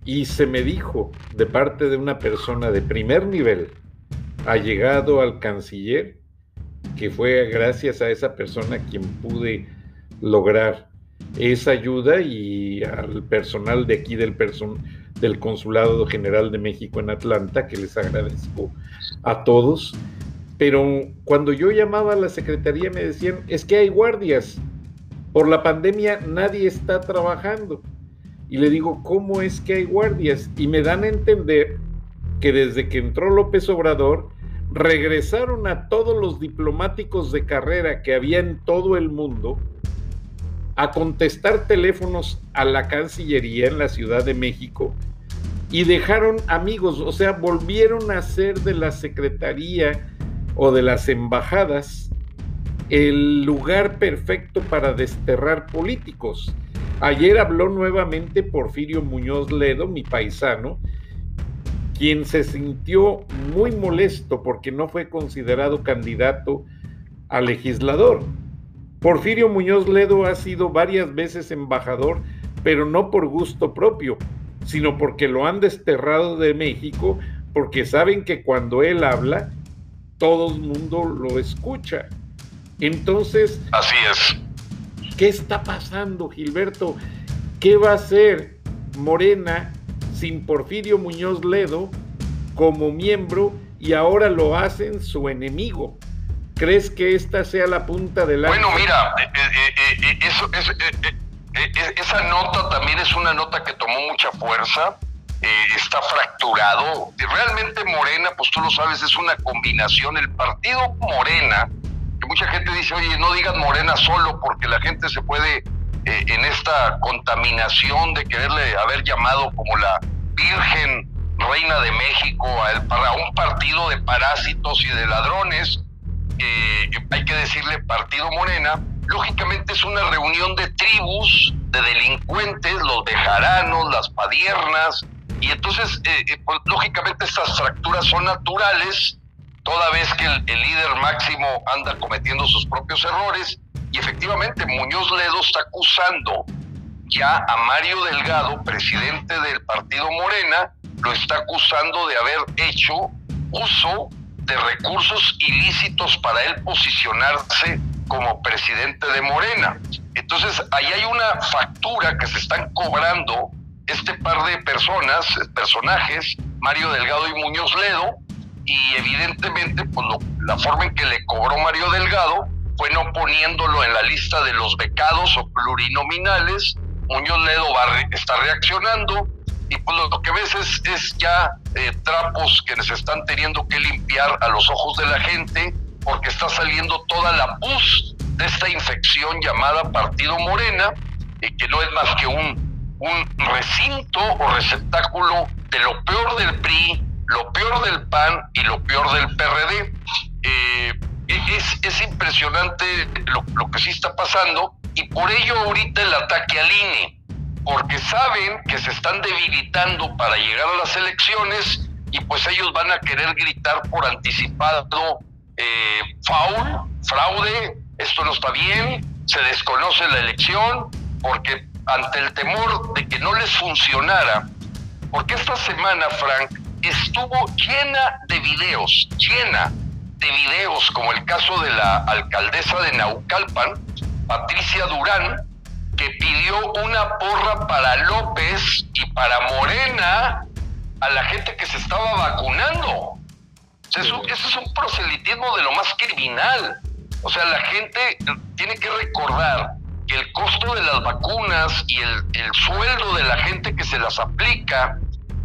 y se me dijo de parte de una persona de primer nivel, ha llegado al canciller, que fue gracias a esa persona quien pude lograr esa ayuda y al personal de aquí del, del Consulado General de México en Atlanta, que les agradezco a todos. Pero cuando yo llamaba a la secretaría me decían, es que hay guardias, por la pandemia nadie está trabajando. Y le digo, ¿cómo es que hay guardias? Y me dan a entender que desde que entró López Obrador, regresaron a todos los diplomáticos de carrera que había en todo el mundo a contestar teléfonos a la Cancillería en la Ciudad de México y dejaron amigos, o sea, volvieron a ser de la Secretaría o de las embajadas el lugar perfecto para desterrar políticos. Ayer habló nuevamente Porfirio Muñoz Ledo, mi paisano, quien se sintió muy molesto porque no fue considerado candidato a legislador. Porfirio Muñoz Ledo ha sido varias veces embajador, pero no por gusto propio, sino porque lo han desterrado de México, porque saben que cuando él habla, todo el mundo lo escucha. Entonces, así es. ¿Qué está pasando, Gilberto? ¿Qué va a hacer Morena sin Porfirio Muñoz Ledo como miembro y ahora lo hacen su enemigo? ¿Crees que esta sea la punta del Bueno, mira, eso, esa nota también es una nota que tomó mucha fuerza. está fracturado. Realmente Morena, pues tú lo sabes, es una combinación. El partido Morena mucha gente dice, oye, no digas Morena solo porque la gente se puede eh, en esta contaminación de quererle haber llamado como la Virgen Reina de México a, para un partido de parásitos y de ladrones, eh, hay que decirle Partido Morena, lógicamente es una reunión de tribus, de delincuentes, los bejaranos, las padiernas, y entonces, eh, pues, lógicamente estas fracturas son naturales, toda vez que el, líder máximo anda cometiendo sus propios errores y efectivamente Muñoz Ledo está acusando ya a Mario Delgado, presidente del partido Morena, lo está acusando de haber hecho uso de recursos ilícitos para él posicionarse como presidente de Morena. Entonces, ahí hay una factura que se están cobrando este par de personas, personajes, Mario Delgado y Muñoz Ledo, y evidentemente pues la forma en que le cobró Mario Delgado fue no poniéndolo en la lista de los becados o plurinominales. Muñoz Ledo va, está reaccionando. y pues lo que ves es, ya eh, trapos que se están teniendo que limpiar a los ojos de la gente porque está saliendo toda la pus de esta infección llamada Partido Morena, y que no es más que un, un recinto o receptáculo de lo peor del PRI, lo peor del PAN y lo peor del PRD. Eh, es, es, impresionante lo, lo, que sí está pasando y por ello ahorita el ataque al INE, porque saben que se están debilitando para llegar a las elecciones y pues ellos van a querer gritar por anticipado eh, faul, fraude, esto no está bien, se desconoce la elección, porque ante el temor de que no les funcionara, porque esta semana, Frank, estuvo llena de videos, llena de videos, como el caso de la alcaldesa de Naucalpan, Patricia Durán, que pidió una porra para López y para Morena a la gente que se estaba vacunando. Eso, es un proselitismo de lo más criminal. O sea, la gente tiene que recordar que el costo de las vacunas y el, sueldo de la gente que se las aplica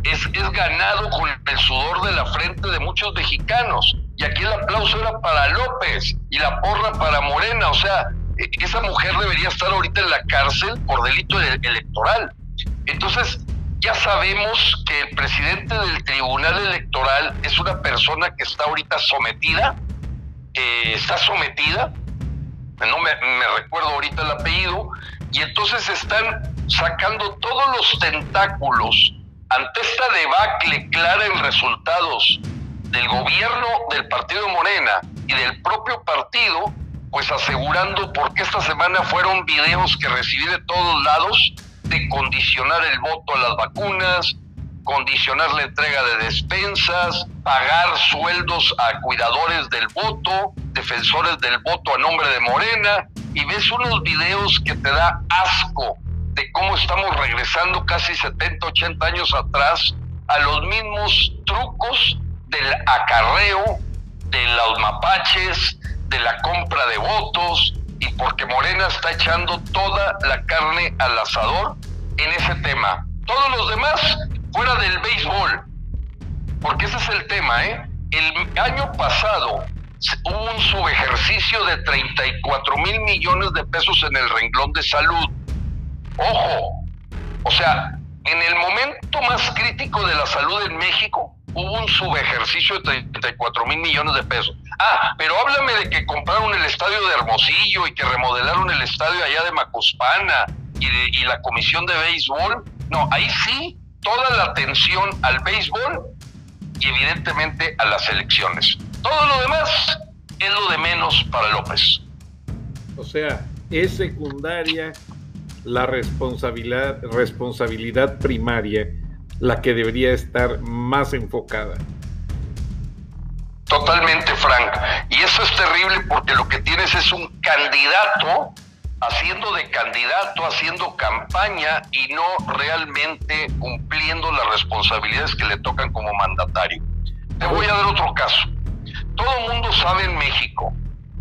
es, es ganado con el sudor de la frente de muchos mexicanos. Y aquí el aplauso era para López y la porra para Morena. O sea, e, esa mujer debería estar ahorita en la cárcel por delito electoral. Entonces, ya sabemos que el presidente del Tribunal Electoral es una persona que está ahorita sometida, está sometida, no me, recuerdo ahorita el apellido, y entonces están sacando todos los tentáculos ante esta debacle clara en resultados del gobierno del partido Morena y del propio partido, pues asegurando porque esta semana fueron videos que recibí de todos lados de condicionar el voto a las vacunas, condicionar la entrega de despensas, pagar sueldos a cuidadores del voto, defensores del voto a nombre de Morena, y ves unos videos que te da asco de cómo estamos regresando casi 70, 80 años atrás a los mismos trucos del acarreo, de los mapaches, de la compra de votos, y porque Morena está echando toda la carne al asador en ese tema. Todos los demás fuera del béisbol, porque ese es el tema, ¿eh? El año pasado hubo un subejercicio de 34 mil millones de pesos en el renglón de salud. Ojo, o sea, en el momento más crítico de la salud en México, hubo un subejercicio de 34 mil millones de pesos. Ah, pero háblame de que compraron el estadio de Hermosillo y que remodelaron el estadio allá de Macuspana y, la comisión de béisbol. No, ahí sí, toda la atención al béisbol y evidentemente a las elecciones. Todo lo demás es lo de menos para López. O sea, es secundaria la responsabilidad, responsabilidad primaria la que debería estar más enfocada. Totalmente, Frank. Y eso es terrible porque lo que tienes es un candidato haciendo de candidato, haciendo campaña y no realmente cumpliendo las responsabilidades que le tocan como mandatario. Te voy a dar otro caso. Todo el mundo sabe en México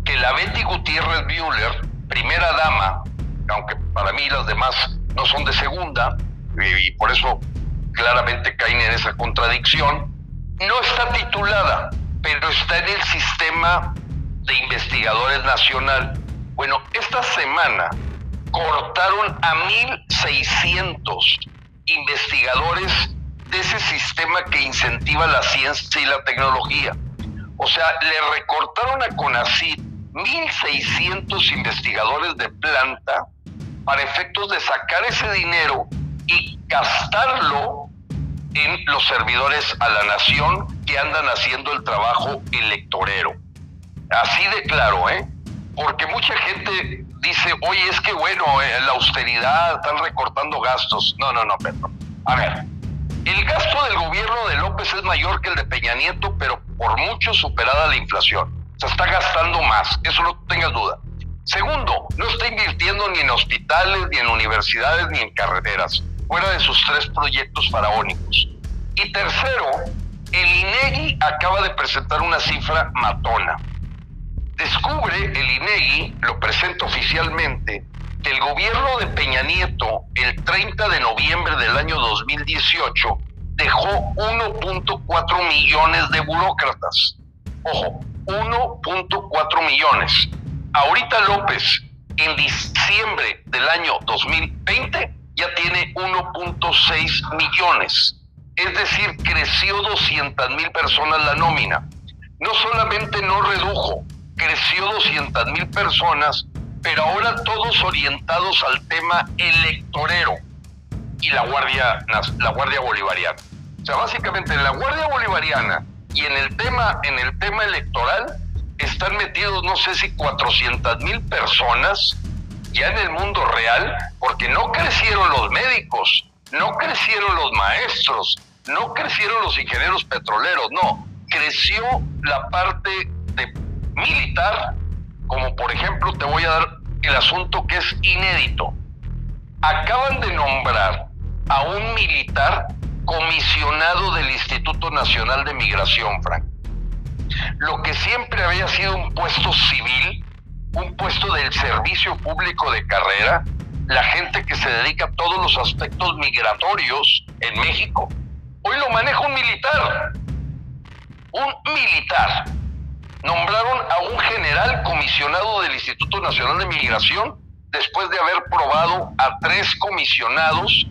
que la Betty Gutiérrez Müller, primera dama, aunque para mí las demás no son de segunda, y por eso claramente caen en esa contradicción, no está titulada, pero está en el sistema de investigadores nacional. Bueno, esta semana cortaron a 1.600 investigadores de ese sistema que incentiva la ciencia y la tecnología. O sea, le recortaron a CONACYT 1.600 investigadores de planta para efectos de sacar ese dinero y gastarlo en los servidores a la nación que andan haciendo el trabajo electorero. Así de claro, ¿eh? Porque mucha gente dice, oye, es que bueno, eh, la austeridad, están recortando gastos. No, no, no, Pedro. A ver, el gasto del gobierno de López es mayor que el de Peña Nieto, pero por mucho superada la inflación. Se está gastando más, eso no tengas duda. Segundo, no está invirtiendo ni en hospitales, ni en universidades, ni en carreteras fuera de sus tres proyectos faraónicos. Y tercero, el INEGI acaba de presentar una cifra matona. Descubre el INEGI, lo presenta oficialmente, El gobierno de Peña Nieto, el 30 de noviembre del año 2018, dejó 1.4 millones de burócratas. Ojo, 1.4 millones. Ahorita López, en diciembre del año 2020, ya tiene 1.6 millones. Es decir, creció 200 mil personas la nómina. No solamente no redujo, creció 200 mil personas, pero ahora todos orientados al tema electorero y la Guardia, la Guardia Bolivariana. O sea, básicamente en la Guardia Bolivariana y en el tema, en el tema electoral están metidos no sé si 400 mil personas ya en el mundo real, porque no crecieron los médicos, no crecieron los maestros, no crecieron los ingenieros petroleros, no, creció la parte de militar, como por ejemplo te voy a dar el asunto que es inédito. Acaban de nombrar a un militar comisionado del Instituto Nacional de Migración, Frank. Lo que siempre había sido un puesto civil, un puesto del servicio público de carrera, la gente que se dedica a todos los aspectos migratorios en México, hoy lo maneja un militar. Un militar. Nombraron a un general comisionado del Instituto Nacional de Migración después de haber probado a tres comisionados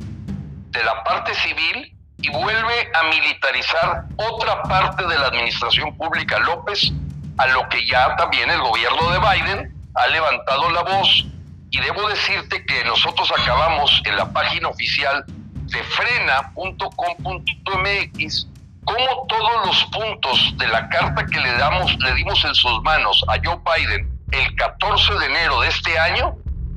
de la parte civil y vuelve a militarizar otra parte de la administración pública López, a lo que ya también el gobierno de Biden ha levantado la voz. Y debo decirte que nosotros acabamos en la página oficial de frena.com.mx como todos los puntos de la carta que le damos, le dimos en sus manos a Joe Biden el 14 de enero de este año,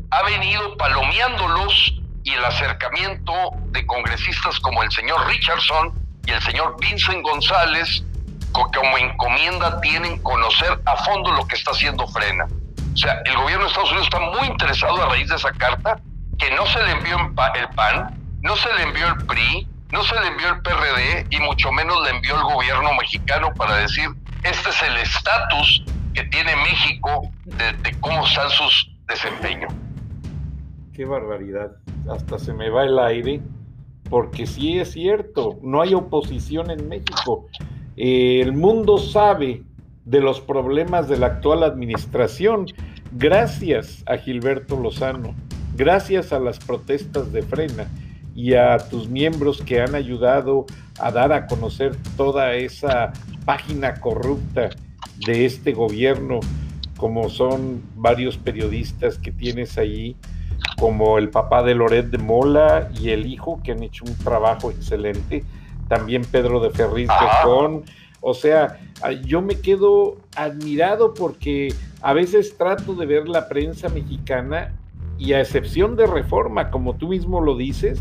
ha venido palomeándolos y el acercamiento de congresistas como el señor Richardson y el señor Vincent González, como encomienda tienen conocer a fondo lo que está haciendo Frena. O sea, el gobierno de Estados Unidos está muy interesado a raíz de esa carta, que no se le envió el PAN, no se le envió el PRI, no se le envió el PRD y mucho menos le envió el gobierno mexicano para decir, este es el estatus que tiene México de, de cómo están sus desempeños. Qué barbaridad hasta se me va el aire, porque sí es cierto, no hay oposición en México. Eh, el mundo sabe de los problemas de la actual administración gracias a Gilberto Lozano, gracias a las protestas de Frena y a tus miembros que han ayudado a dar a conocer toda esa página corrupta de este gobierno, como son varios periodistas que tienes allí como el papá de Loret de Mola y el hijo, que han hecho un trabajo excelente. También Pedro de Ferriz de Con. O sea, yo me quedo admirado porque a veces trato de ver la prensa mexicana y a excepción de reforma, como tú mismo lo dices,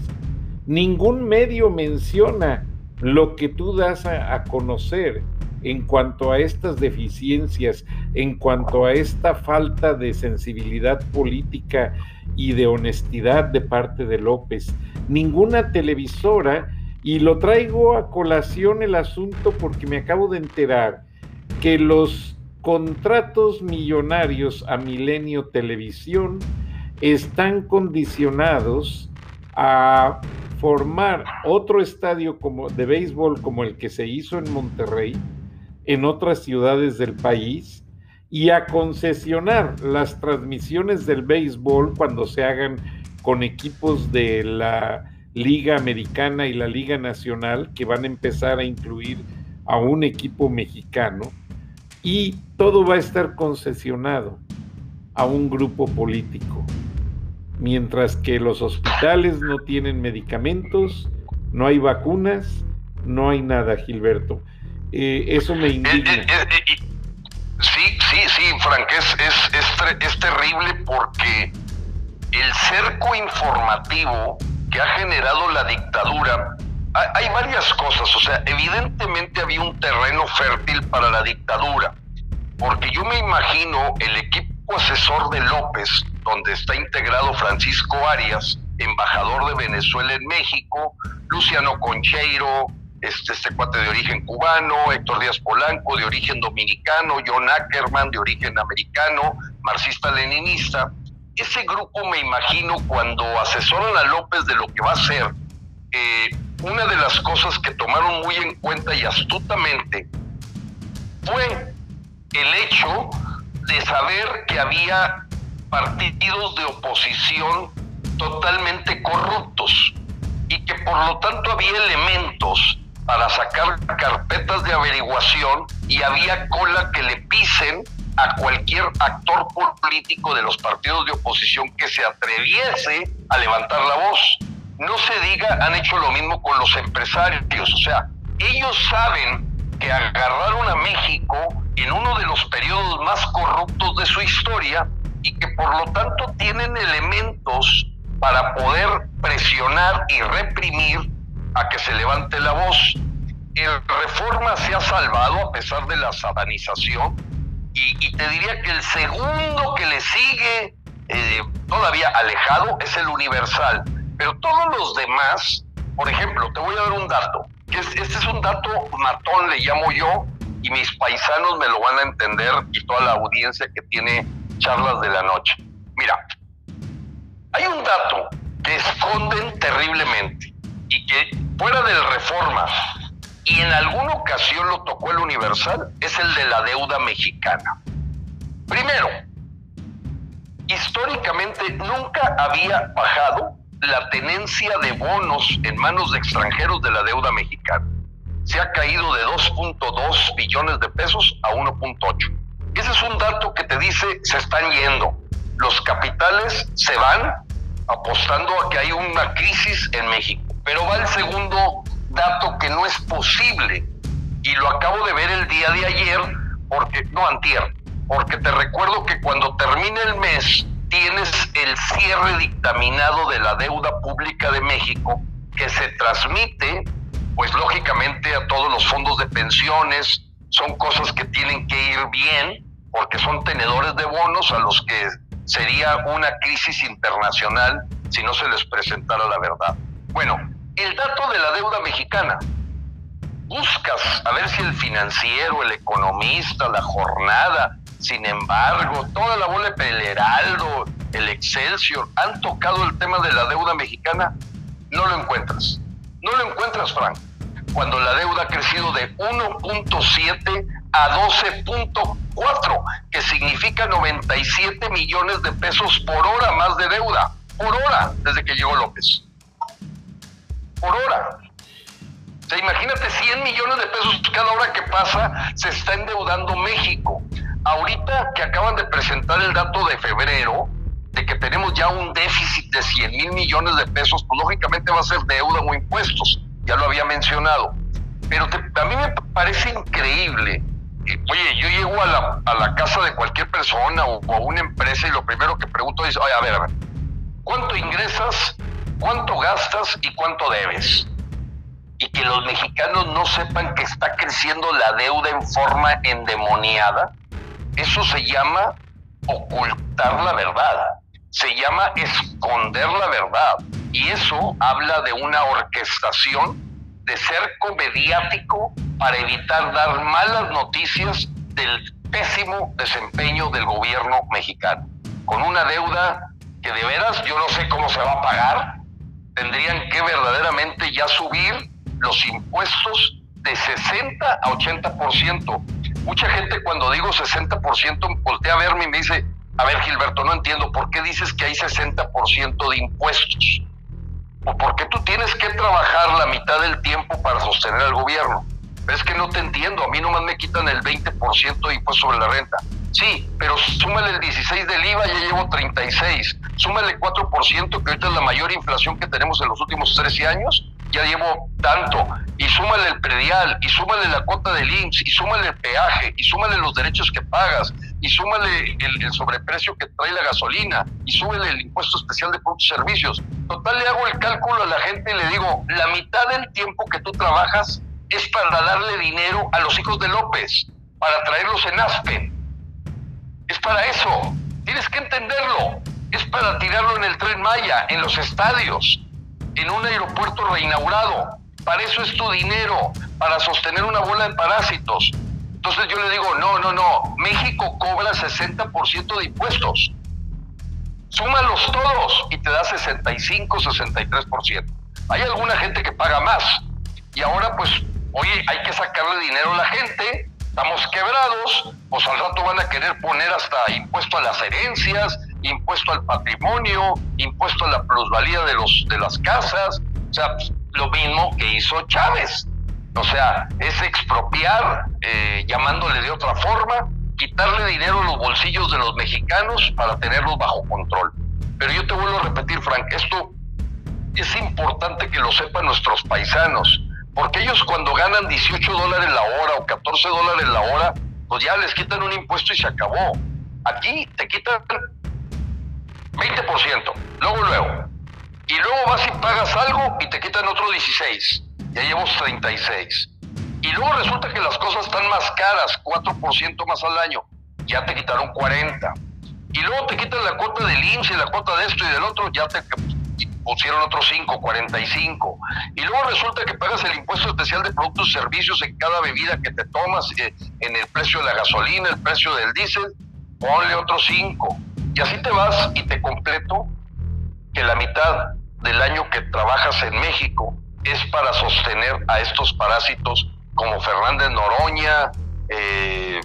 ningún medio menciona lo que tú das a, a, conocer en cuanto a estas deficiencias, en cuanto a esta falta de sensibilidad política y de honestidad de parte de López. Ninguna televisora, y lo traigo a colación el asunto porque me acabo de enterar que los contratos millonarios a Milenio Televisión están condicionados a formar otro estadio como de béisbol como el que se hizo en Monterrey, en otras ciudades del país, y a concesionar las transmisiones del béisbol cuando se hagan con equipos de la Liga Americana y la Liga Nacional, que van a empezar a incluir a un equipo mexicano, y todo va a estar concesionado a un grupo político. Mientras que los hospitales no tienen medicamentos, no hay vacunas, no hay nada, Gilberto. Eh, eso me indigna. Eh, eh, Sí, sí, sí, Frank, es, es, terrible porque el cerco informativo que ha generado la dictadura, hay, varias cosas, o sea, evidentemente había un terreno fértil para la dictadura, porque yo me imagino el equipo asesor de López, donde está integrado Francisco Arias, embajador de Venezuela en México, Luciano Concheiro, este, cuate de origen cubano, Héctor Díaz Polanco de origen dominicano, John Ackerman de origen americano, marxista-leninista. ese grupo me imagino cuando asesoran a López de lo que va a hacer, eh, una de las cosas que tomaron muy en cuenta y astutamente fue el hecho de saber que había partidos de oposición totalmente corruptos y que por lo tanto había elementos para sacar carpetas de averiguación y había cola que le pisen a cualquier actor político de los partidos de oposición que se atreviese a levantar la voz. No se diga, han hecho lo mismo con los empresarios, o sea, ellos saben que agarraron a México en uno de los periodos más corruptos de su historia y que por lo tanto tienen elementos para poder presionar y reprimir a que se levante la voz. El Reforma se ha salvado a pesar de la satanización y, te diría que el segundo que le sigue eh, todavía alejado es el Universal, pero todos los demás, por ejemplo, te voy a dar un dato, que este es un dato matón, le llamo yo, y mis paisanos me lo van a entender y toda la audiencia que tiene charlas de la noche. Mira, hay un dato que esconden terriblemente y que fuera del reforma y en alguna ocasión lo tocó el Universal, es el de la deuda mexicana. Primero, históricamente nunca había bajado la tenencia de bonos en manos de extranjeros de la deuda mexicana. Se ha caído de 2.2 billones de pesos a 1.8. Ese es un dato que te dice se están yendo. Los capitales se van apostando a que hay una crisis en México. Pero va el segundo dato que no es posible. Y lo acabo de ver el día de ayer, porque, no antier, porque te recuerdo que cuando termine el mes tienes el cierre dictaminado de la deuda pública de México que se transmite, pues lógicamente a todos los fondos de pensiones, son cosas que tienen que ir bien porque son tenedores de bonos a los que sería una crisis internacional si no se les presentara la verdad. Bueno, el dato de la deuda mexicana. Buscas a ver si el financiero, el economista, la jornada, sin embargo, toda la bola el Heraldo, el Excelsior, han tocado el tema de la deuda mexicana. No lo encuentras. No lo encuentras, Frank. Cuando la deuda ha crecido de 1.7 a 12.4, que significa 97 millones de pesos por hora más de deuda, por hora, desde que llegó López. Por hora. O sea, imagínate 100 millones de pesos cada hora que pasa, se está endeudando México. Ahorita que acaban de presentar el dato de febrero, de que tenemos ya un déficit de 100 mil millones de pesos, pues lógicamente va a ser deuda o impuestos, ya lo había mencionado. Pero a mí me parece increíble oye, yo llego a la, a la, casa de cualquier persona o, a una empresa y lo primero que pregunto es, oye, a ver, a ver, ¿cuánto ingresas, cuánto gastas y cuánto debes? Y que los mexicanos no sepan que está creciendo la deuda en forma endemoniada, eso se llama ocultar la verdad, se llama esconder la verdad. Y eso habla de una orquestación de ser comediático para evitar dar malas noticias del pésimo desempeño del gobierno mexicano. Con una deuda que de veras yo no sé cómo se va a pagar, tendrían que verdaderamente ya subir los impuestos de 60 a 80%. Mucha gente cuando digo 60% voltea a verme y me dice, a ver Gilberto, no entiendo, ¿por qué dices que hay 60% de impuestos? o porque tú tienes que trabajar la mitad del tiempo para sostener al gobierno. es que no te entiendo, a mí nomás me quitan el 20% de impuesto sobre la renta. Sí, pero súmale el 16 del IVA, ya llevo 36. Súmale 4%, que ahorita es la mayor inflación que tenemos en los últimos 13 años, ya llevo tanto, y súmale el predial, y súmale la cuota del IMSS, y súmale el peaje, y súmale los derechos que pagas, y súmale el, sobreprecio que trae la gasolina, y súmale el impuesto especial de productos y servicios. Total, le hago el cálculo a la gente y le digo, la mitad del tiempo que tú trabajas es para darle dinero a los hijos de López, para traerlos en Aspen. Es para eso. Tienes que entenderlo. Es para tirarlo en el tren Maya, en los estadios en un aeropuerto reinaugurado. Para eso es tu dinero, para sostener una bola de parásitos. Entonces yo le digo, no, no, no, México cobra 60% de impuestos. súmalos todos y te da 65, 63%. Hay alguna gente que paga más y ahora pues, oye, hay que sacarle dinero a la gente, estamos quebrados, pues al rato van a querer poner hasta impuesto a las herencias, impuesto al patrimonio, impuesto a la plusvalía de, los, de las casas, o sea, pues, lo mismo que hizo Chávez. O sea, es expropiar, eh, llamándole de otra forma, quitarle dinero a los bolsillos de los mexicanos para tenerlos bajo control. Pero yo te vuelvo a repetir, Frank, esto es importante que lo sepan nuestros paisanos, porque ellos cuando ganan 18 dólares la hora o 14 dólares la hora, pues ya les quitan un impuesto y se acabó. Aquí te quitan 20%, luego, luego. Y luego vas y pagas algo y te quitan otro 16. Ya llevo 36. Y luego resulta que las cosas están más caras, 4% más al año. Ya te quitaron 40. Y luego te quitan la cuota del IMSS y la cuota de esto y del otro, ya te pusieron otros 5, 45. Y luego resulta que pagas el impuesto especial de productos y servicios en cada bebida que te tomas, eh, en el precio de la gasolina, el precio del diésel, ponle otros 5. Y así te vas y te completo que la mitad del año que trabajas en México es para sostener a estos parásitos como Fernández Noroña, eh,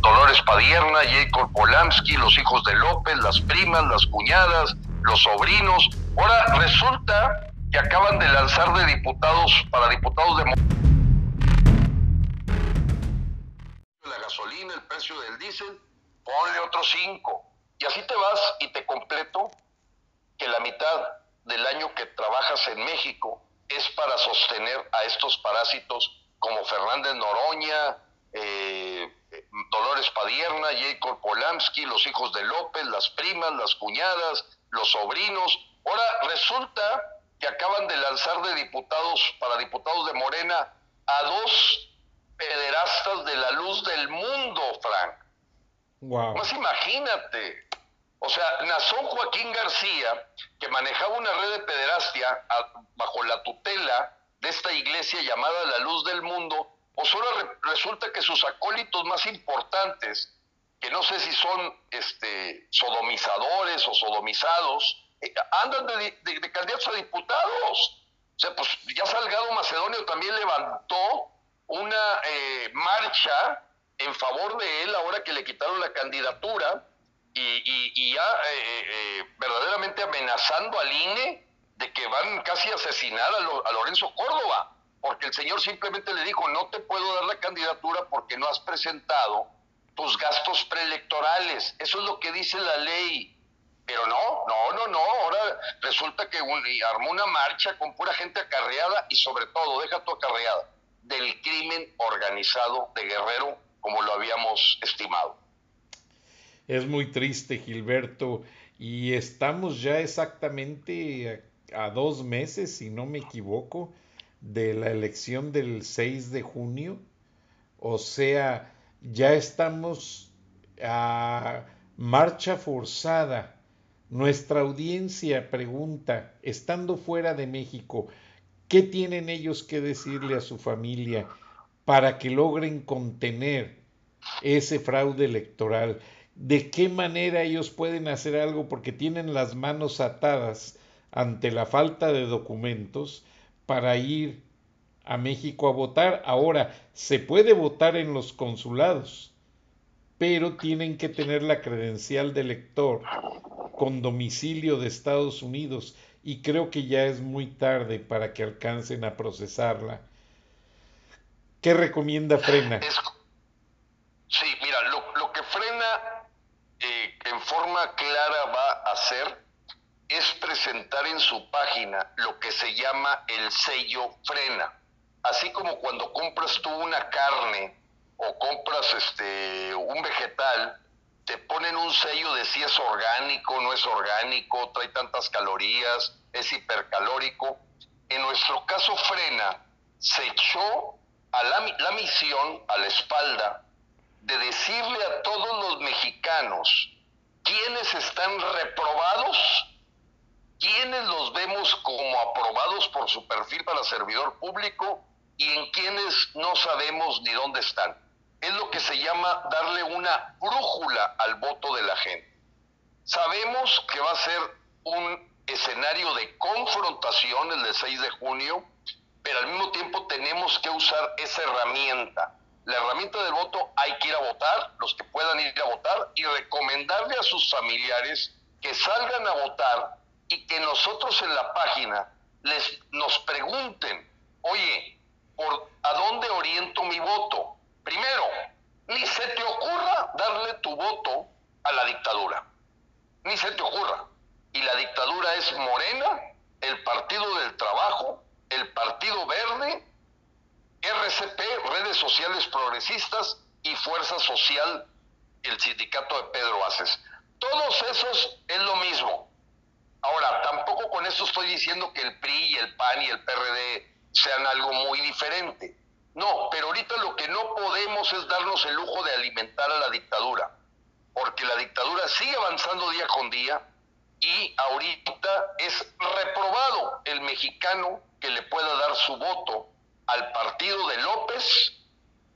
Dolores Padierna, Jacob Polanski, los hijos de López, las primas, las cuñadas, los sobrinos. Ahora resulta que acaban de lanzar de diputados para diputados de la gasolina, el precio del diésel, ponle otros cinco. Y así te vas y te completo que la mitad del año que trabajas en México es para sostener a estos parásitos como Fernández Noroña, eh, Dolores Padierna, Jacob Polanski, los hijos de López, las primas, las cuñadas, los sobrinos. Ahora resulta que acaban de lanzar de diputados para diputados de Morena a dos pederastas de la luz del mundo, Frank. Wow. Más imagínate. O sea, Nazón Joaquín García, que manejaba una red de pederastia bajo la tutela de esta iglesia llamada la luz del mundo, pues ahora resulta que sus acólitos más importantes, que no sé si son este, sodomizadores o sodomizados, andan de, candidatos a diputados. O sea, pues ya Salgado Macedonio también levantó una eh, marcha en favor de él ahora que le quitaron la candidatura y, ya eh, verdaderamente amenazando al INE de que van casi a asesinar a Lorenzo Córdoba porque el señor simplemente le dijo, no te puedo dar la candidatura porque no has presentado tus gastos preelectorales. Eso es lo que dice la ley. Pero no, no, no, no. Ahora resulta que armó una marcha con pura gente acarreada y sobre todo, deja tu acarreada, del crimen organizado de Guerrero como lo habíamos estimado. Es muy triste, Gilberto, y estamos ya exactamente a dos meses, si no me equivoco, de la elección del 6 de junio. O sea, ya estamos a marcha forzada. Nuestra audiencia pregunta, estando fuera de México, ¿qué tienen ellos que decirle a su familia para que logren contener ese fraude electoral? ¿De qué manera ellos pueden hacer algo porque tienen las manos atadas ante la falta de documentos para ir a México a votar. Ahora, se puede votar en los consulados, pero tienen que tener la credencial de elector con domicilio de Estados Unidos y creo que ya es muy tarde para que alcancen a procesarla. ¿Qué recomienda Frena? sí, mira, lo, que Frena eh, en forma clara va a hacer es presentar en su página lo que se llama el sello frena. Así como cuando compras tú una carne o compras este un vegetal, te ponen un sello de si es orgánico, no es orgánico, trae tantas calorías, es hipercalórico. En nuestro caso frena se echó a la, la misión a la espalda de decirle a todos los mexicanos quiénes están reprobados quiénes los vemos como aprobados por su perfil para servidor público y en quienes no sabemos ni dónde están. Es lo que se llama darle una brújula al voto de la gente. Sabemos que va a ser un escenario de confrontación el del 6 de junio, pero al mismo tiempo tenemos que usar esa herramienta. La herramienta del voto hay que ir a votar, los que puedan ir a votar, y recomendarle a sus familiares que salgan a votar y que nosotros en la página les nos pregunten, oye, ¿por a dónde oriento mi voto? Primero, ni se te ocurra darle tu voto a la dictadura. Ni se te ocurra. Y la dictadura es Morena, el Partido del Trabajo, el Partido Verde, RCP, Redes Sociales Progresistas y Fuerza Social, el sindicato de Pedro Aces. Todos esos es lo mismo. Ahora, tampoco con esto estoy diciendo que el PRI y el PAN y el PRD sean algo muy diferente. No, pero ahorita lo que no podemos es darnos el lujo de alimentar a la dictadura, porque la dictadura sigue avanzando día con día y ahorita es reprobado el mexicano que le pueda dar su voto al partido de López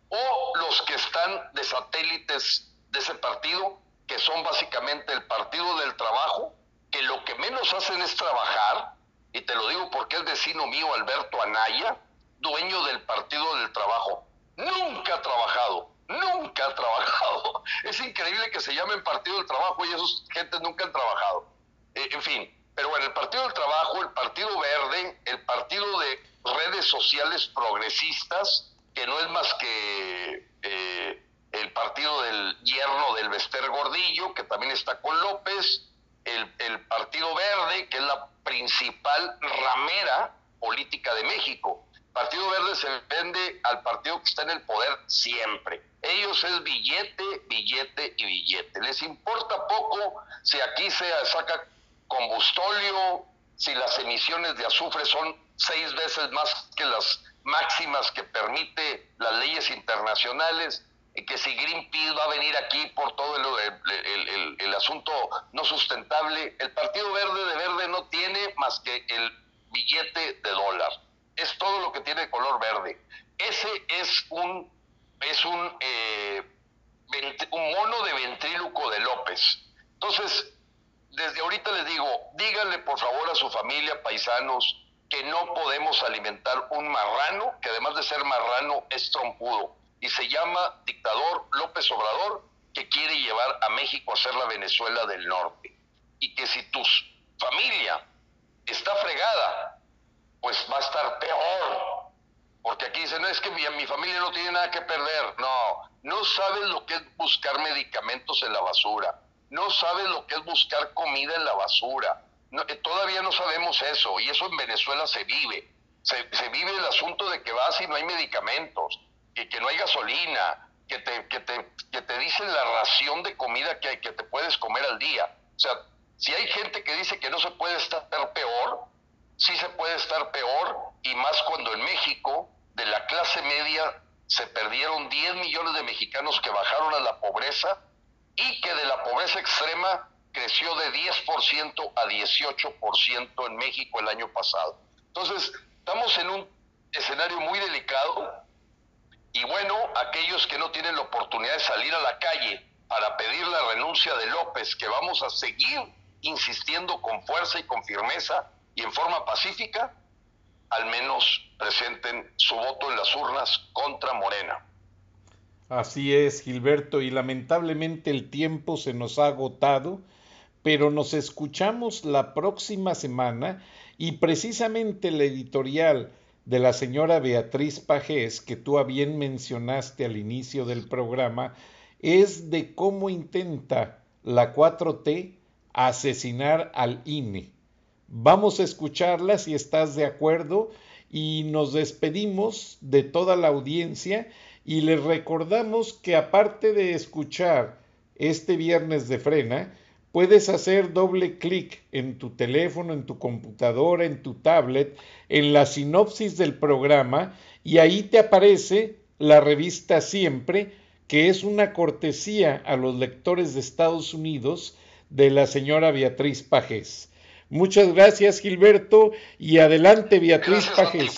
o los que están de satélites de ese partido, que son básicamente el Partido del Trabajo, que lo que menos hacen es trabajar, y te lo digo porque es vecino mío Alberto Anaya, dueño del Partido del Trabajo. Nunca ha trabajado, nunca ha trabajado. *laughs* Es increíble que se llamen Partido del Trabajo y esos gentes nunca han trabajado. Eh, en fin, pero bueno, el Partido del Trabajo, el Partido Verde, el Partido de Redes Sociales Progresistas, que no es más que eh, el partido del yerno del Bester Gordillo, que también está con López, el, el Partido Verde, que es la principal ramera política de México. Partido Verde se vende al partido que está en el poder siempre. Ellos es billete, billete y billete. Les importa poco si aquí se saca combustóleo, si las emisiones de azufre son seis veces más que las máximas que permite las leyes internacionales, que si Greenpeace va a venir aquí por todo el, asunto no sustentable, el Partido Verde de Verde no tiene más que el billete de dólar. Es todo lo que tiene color verde. Ese es un, es un, eh, un mono de ventríloco de López. Entonces, desde ahorita les digo, díganle por favor a su familia, paisanos, que no podemos alimentar un marrano, que además de ser marrano es trompudo, y se llama dictador López Obrador, que quiere llevar a México a ser la Venezuela del Norte. Y que si tu familia está fregada, pues va a estar peor. Porque aquí dicen, no es que mi, mi familia no tiene nada que perder. No, no sabes lo que es buscar medicamentos en la basura no sabe lo que es buscar comida en la basura. Eh, todavía no sabemos eso y eso en Venezuela se vive. Se, vive el asunto de que vas y no hay medicamentos, que, no hay gasolina, que te, que, dicen la ración de comida que, que te puedes comer al día. O sea, si hay gente que dice que no se puede estar peor, sí se puede estar peor y más cuando en México de la clase media se perdieron 10 millones de mexicanos que bajaron a la pobreza y que de la pobreza extrema creció de 10% a 18% en México el año pasado. Entonces, estamos en un escenario muy delicado y bueno, aquellos que no tienen la oportunidad de salir a la calle para pedir la renuncia de López, que vamos a seguir insistiendo con fuerza y con firmeza y en forma pacífica, al menos presenten su voto en las urnas contra Morena. Así es, Gilberto, y lamentablemente el tiempo se nos ha agotado, pero nos escuchamos la próxima semana y precisamente la editorial de la señora Beatriz Pajés, que tú bien mencionaste al inicio del programa, es de cómo intenta la 4T asesinar al INE. Vamos a escucharla si estás de acuerdo y nos despedimos de toda la audiencia y les recordamos que aparte de escuchar este viernes de frena, puedes hacer doble clic en tu teléfono, en tu computadora, en tu tablet, en la sinopsis del programa y ahí te aparece la revista Siempre, que es una cortesía a los lectores de Estados Unidos de la señora Beatriz Pajés. Muchas gracias, Gilberto, y adelante, Beatriz Pajes.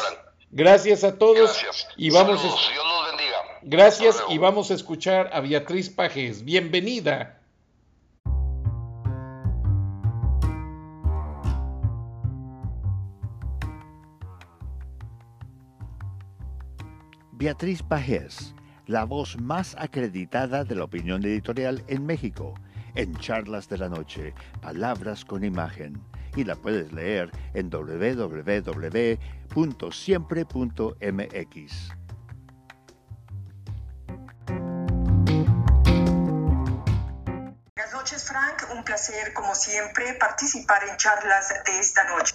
Gracias a todos gracias. y vamos a... Gracias y vamos a escuchar a Beatriz Pajes. Bienvenida. Beatriz Pajés, la voz más acreditada de la opinión editorial en México, en Charlas de la Noche, Palabras con Imagen y la puedes leer en www.siempre.mx. Buenas noches, Frank. Un placer, como siempre, participar en charlas de esta noche.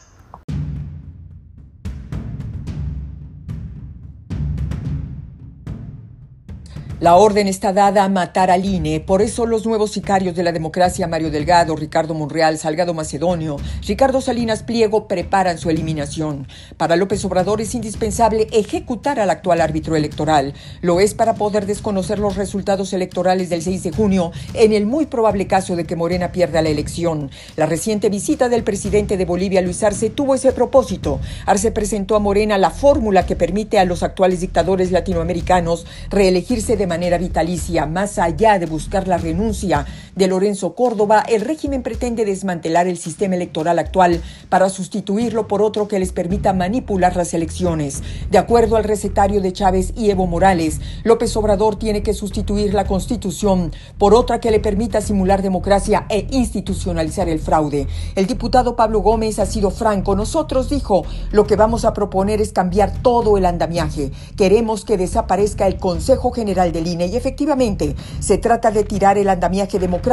La orden está dada a matar al INE, por eso los nuevos sicarios de la democracia, Mario Delgado, Ricardo Monreal, Salgado Macedonio, Ricardo Salinas Pliego, preparan su eliminación. Para López Obrador es indispensable ejecutar al actual árbitro electoral. Lo es para poder desconocer los resultados electorales del 6 de junio en el muy probable caso de que Morena pierda la elección. La reciente visita del presidente de Bolivia, Luis Arce, tuvo ese propósito. Arce presentó a Morena la fórmula que permite a los actuales dictadores latinoamericanos reelegirse de manera vitalicia. Más allá de buscar la renuncia de Lorenzo Córdoba, el régimen pretende desmantelar el sistema electoral actual para sustituirlo por otro que les permita manipular las elecciones. De acuerdo al recetario de Chávez y Evo Morales, López Obrador tiene que sustituir la Constitución por otra que le permita simular democracia e institucionalizar el fraude. El diputado Pablo Gómez ha sido franco. Nosotros, dijo, lo que vamos a proponer es cambiar todo el andamiaje. Queremos que desaparezca el Consejo General del INE y efectivamente se trata de tirar el andamiaje democrático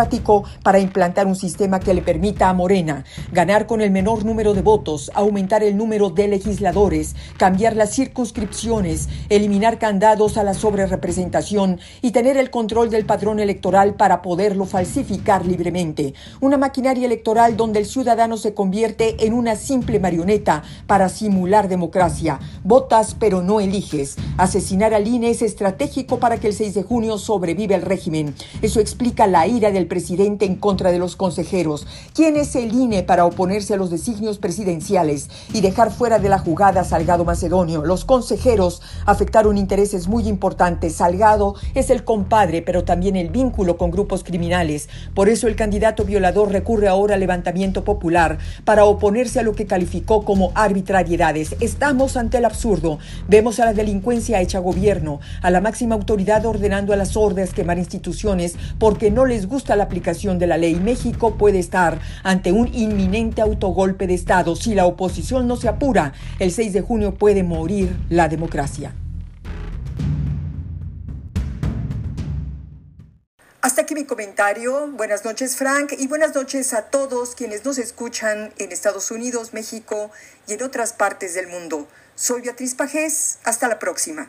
para implantar un sistema que le permita a Morena ganar con el menor número de votos, aumentar el número de legisladores, cambiar las circunscripciones, eliminar candados a la sobrerepresentación y tener el control del padrón electoral para poderlo falsificar libremente. Una maquinaria electoral donde el ciudadano se convierte en una simple marioneta para simular democracia. Votas pero no eliges. Asesinar al INE es estratégico para que el 6 de junio sobrevive el régimen. Eso explica la ira del presidente en contra de los consejeros. ¿Quién es el INE para oponerse a los designios presidenciales y dejar fuera de la jugada a Salgado Macedonio? Los consejeros afectaron intereses muy importantes. Salgado es el compadre, pero también el vínculo con grupos criminales. Por eso el candidato violador recurre ahora al levantamiento popular para oponerse a lo que calificó como arbitrariedades. Estamos ante el absurdo. Vemos a la delincuencia hecha gobierno, a la máxima autoridad ordenando a las hordas quemar instituciones porque no les gusta la aplicación de la ley. México puede estar ante un inminente autogolpe de Estado. Si la oposición no se apura, el 6 de junio puede morir la democracia. Hasta aquí mi comentario. Buenas noches, Frank, y buenas noches a todos quienes nos escuchan en Estados Unidos, México y en otras partes del mundo. Soy Beatriz Pajés. Hasta la próxima.